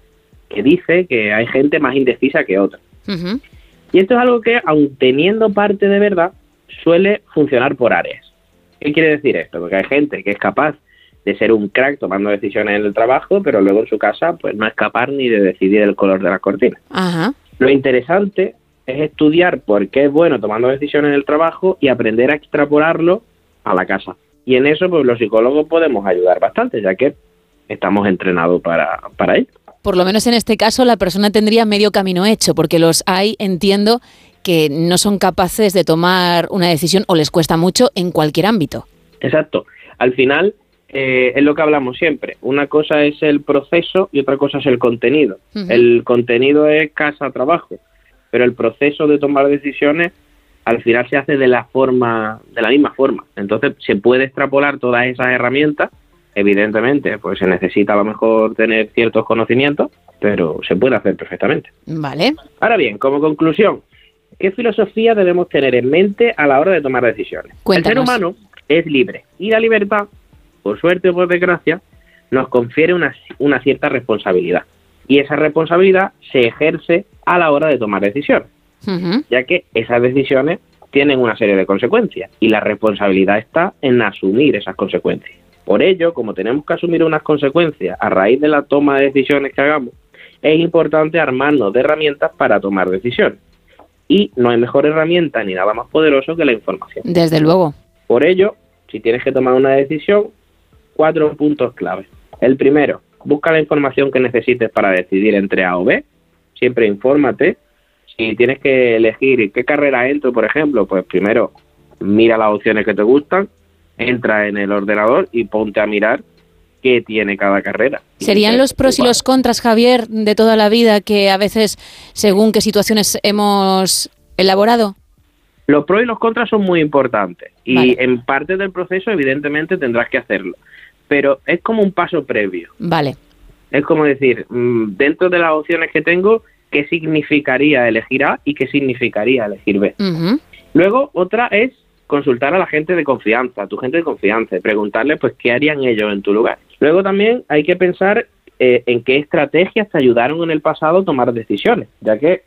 que dice que hay gente más indecisa que otra. Y esto es algo que, aun teniendo parte de verdad, suele funcionar por áreas. ¿Qué quiere decir esto? Porque hay gente que es capaz de ser un crack tomando decisiones en el trabajo, pero luego en su casa pues no es capaz ni de decidir el color de la cortina. Ajá. Lo interesante es estudiar por qué es bueno tomando decisiones en el trabajo y aprender a extrapolarlo a la casa. Y en eso pues los psicólogos podemos ayudar bastante, ya que estamos entrenados para, para ello. Por lo menos en este caso la persona tendría medio camino hecho, porque los hay, entiendo, que no son capaces de tomar una decisión o les cuesta mucho en cualquier ámbito. Exacto. Al final eh, es lo que hablamos siempre. Una cosa es el proceso y otra cosa es el contenido. El contenido es casa-trabajo, pero el proceso de tomar decisiones al final se hace de la forma, de la misma forma. Entonces se puede extrapolar todas esas herramientas. Evidentemente, pues se necesita a lo mejor tener ciertos conocimientos, pero se puede hacer perfectamente. Vale. Ahora bien, como conclusión, ¿qué filosofía debemos tener en mente a la hora de tomar decisiones? El ser humano es libre y la libertad, por suerte o por desgracia, nos confiere una, una cierta responsabilidad. Y esa responsabilidad se ejerce a la hora de tomar decisiones, ya que esas decisiones tienen una serie de consecuencias y la responsabilidad está en asumir esas consecuencias. Por ello, como tenemos que asumir unas consecuencias a raíz de la toma de decisiones que hagamos, es importante armarnos de herramientas para tomar decisiones. Y no hay mejor herramienta ni nada más poderoso que la información. Desde luego. Por ello, si tienes que tomar una decisión, cuatro puntos clave. El primero, busca la información que necesites para decidir entre A o B. Siempre infórmate. Si tienes que elegir qué carrera entro, por ejemplo, pues primero mira las opciones que te gustan, entra en el ordenador y ponte a mirar qué tiene cada carrera. ¿Serían los pros y los contras, Javier, de toda la vida que a veces, según qué situaciones hemos elaborado? Los pros y los contras son muy importantes y Vale. en parte del proceso evidentemente tendrás que hacerlo, pero es como un paso previo. Vale. Es como decir, mm, dentro de las opciones que tengo, ¿qué significaría elegir A y qué significaría elegir B? Luego, otra es consultar a la gente de confianza, a tu gente de confianza, y preguntarle pues qué harían ellos en tu lugar. Luego también hay que pensar eh, en qué estrategias te ayudaron en el pasado a tomar decisiones, ya que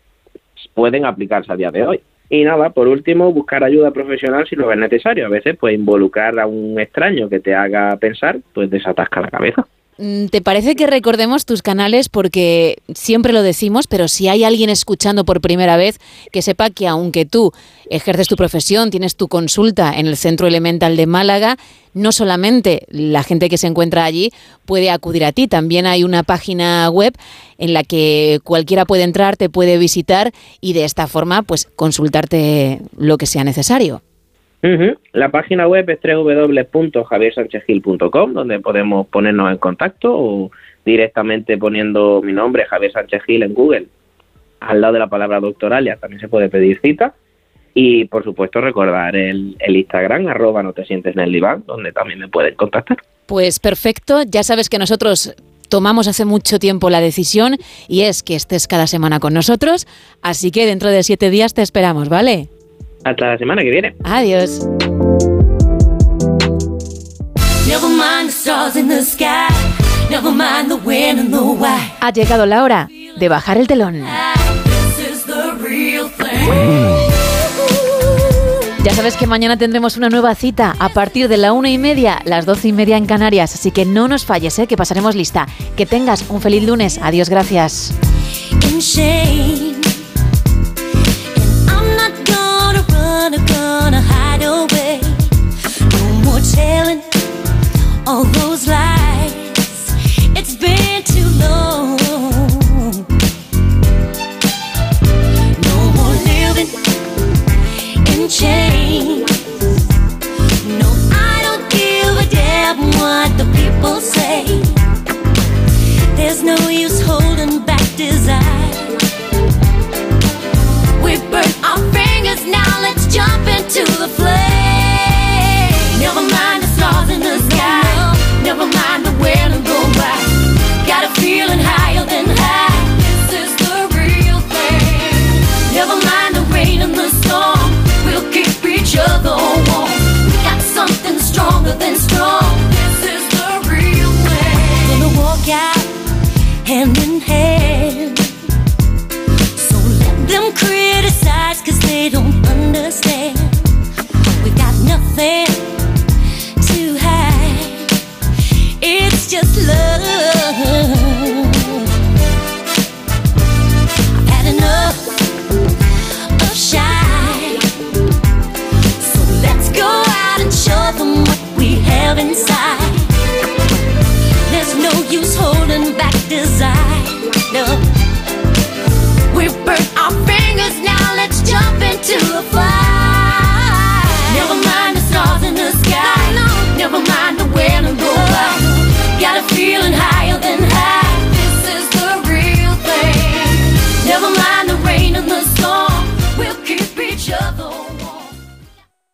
pueden aplicarse a día de hoy. Y nada, por último, buscar ayuda profesional si lo ves necesario. A veces, pues involucrar a un extraño que te haga pensar, pues desatasca la cabeza. Mm, ¿Te parece que recordemos tus canales? Porque siempre lo decimos, pero si hay alguien escuchando por primera vez, que sepa que aunque tú ejerces tu profesión, tienes tu consulta en el Centro Elemental de Málaga, no solamente la gente que se encuentra allí puede acudir a ti, también hay una página web en la que cualquiera puede entrar, te puede visitar y de esta forma pues consultarte lo que sea necesario. La página web es www.javiersanchezgil.com, donde podemos ponernos en contacto o directamente poniendo mi nombre, Javier Sánchez Gil, en Google. Al lado de la palabra doctoralia también se puede pedir cita. Y por supuesto recordar el, el Instagram, arroba no te sientes en el diván, donde también me pueden contactar. Pues perfecto, ya sabes que nosotros tomamos hace mucho tiempo la decisión y es que estés cada semana con nosotros, así que dentro de siete días te esperamos, ¿vale? Hasta la semana que viene. Adiós. Ha llegado la hora de bajar el telón. Ya sabes que mañana tendremos una nueva cita a partir de la una y media, las doce y media en Canarias, así que no nos falles, ¿eh? que pasaremos lista. Que tengas un feliz lunes. Adiós, gracias. Or gonna hide away. No more telling all those lies. It's been too long. No more living in chains. No, I don't give a damn what the people say. There's no use holding back desire. hand in hand. So let them criticize, cause they don't understand. We got nothing to hide, it's just love. I've had enough of shy. So let's go out and show them what we have inside. There's no use holding back design. We've our fingers, now let's jump into the fire. Never mind the stars in the sky. Never mind the wind and. Got a feeling higher than high. This is the real thing. Never mind the rain and the storm. We'll keep each other.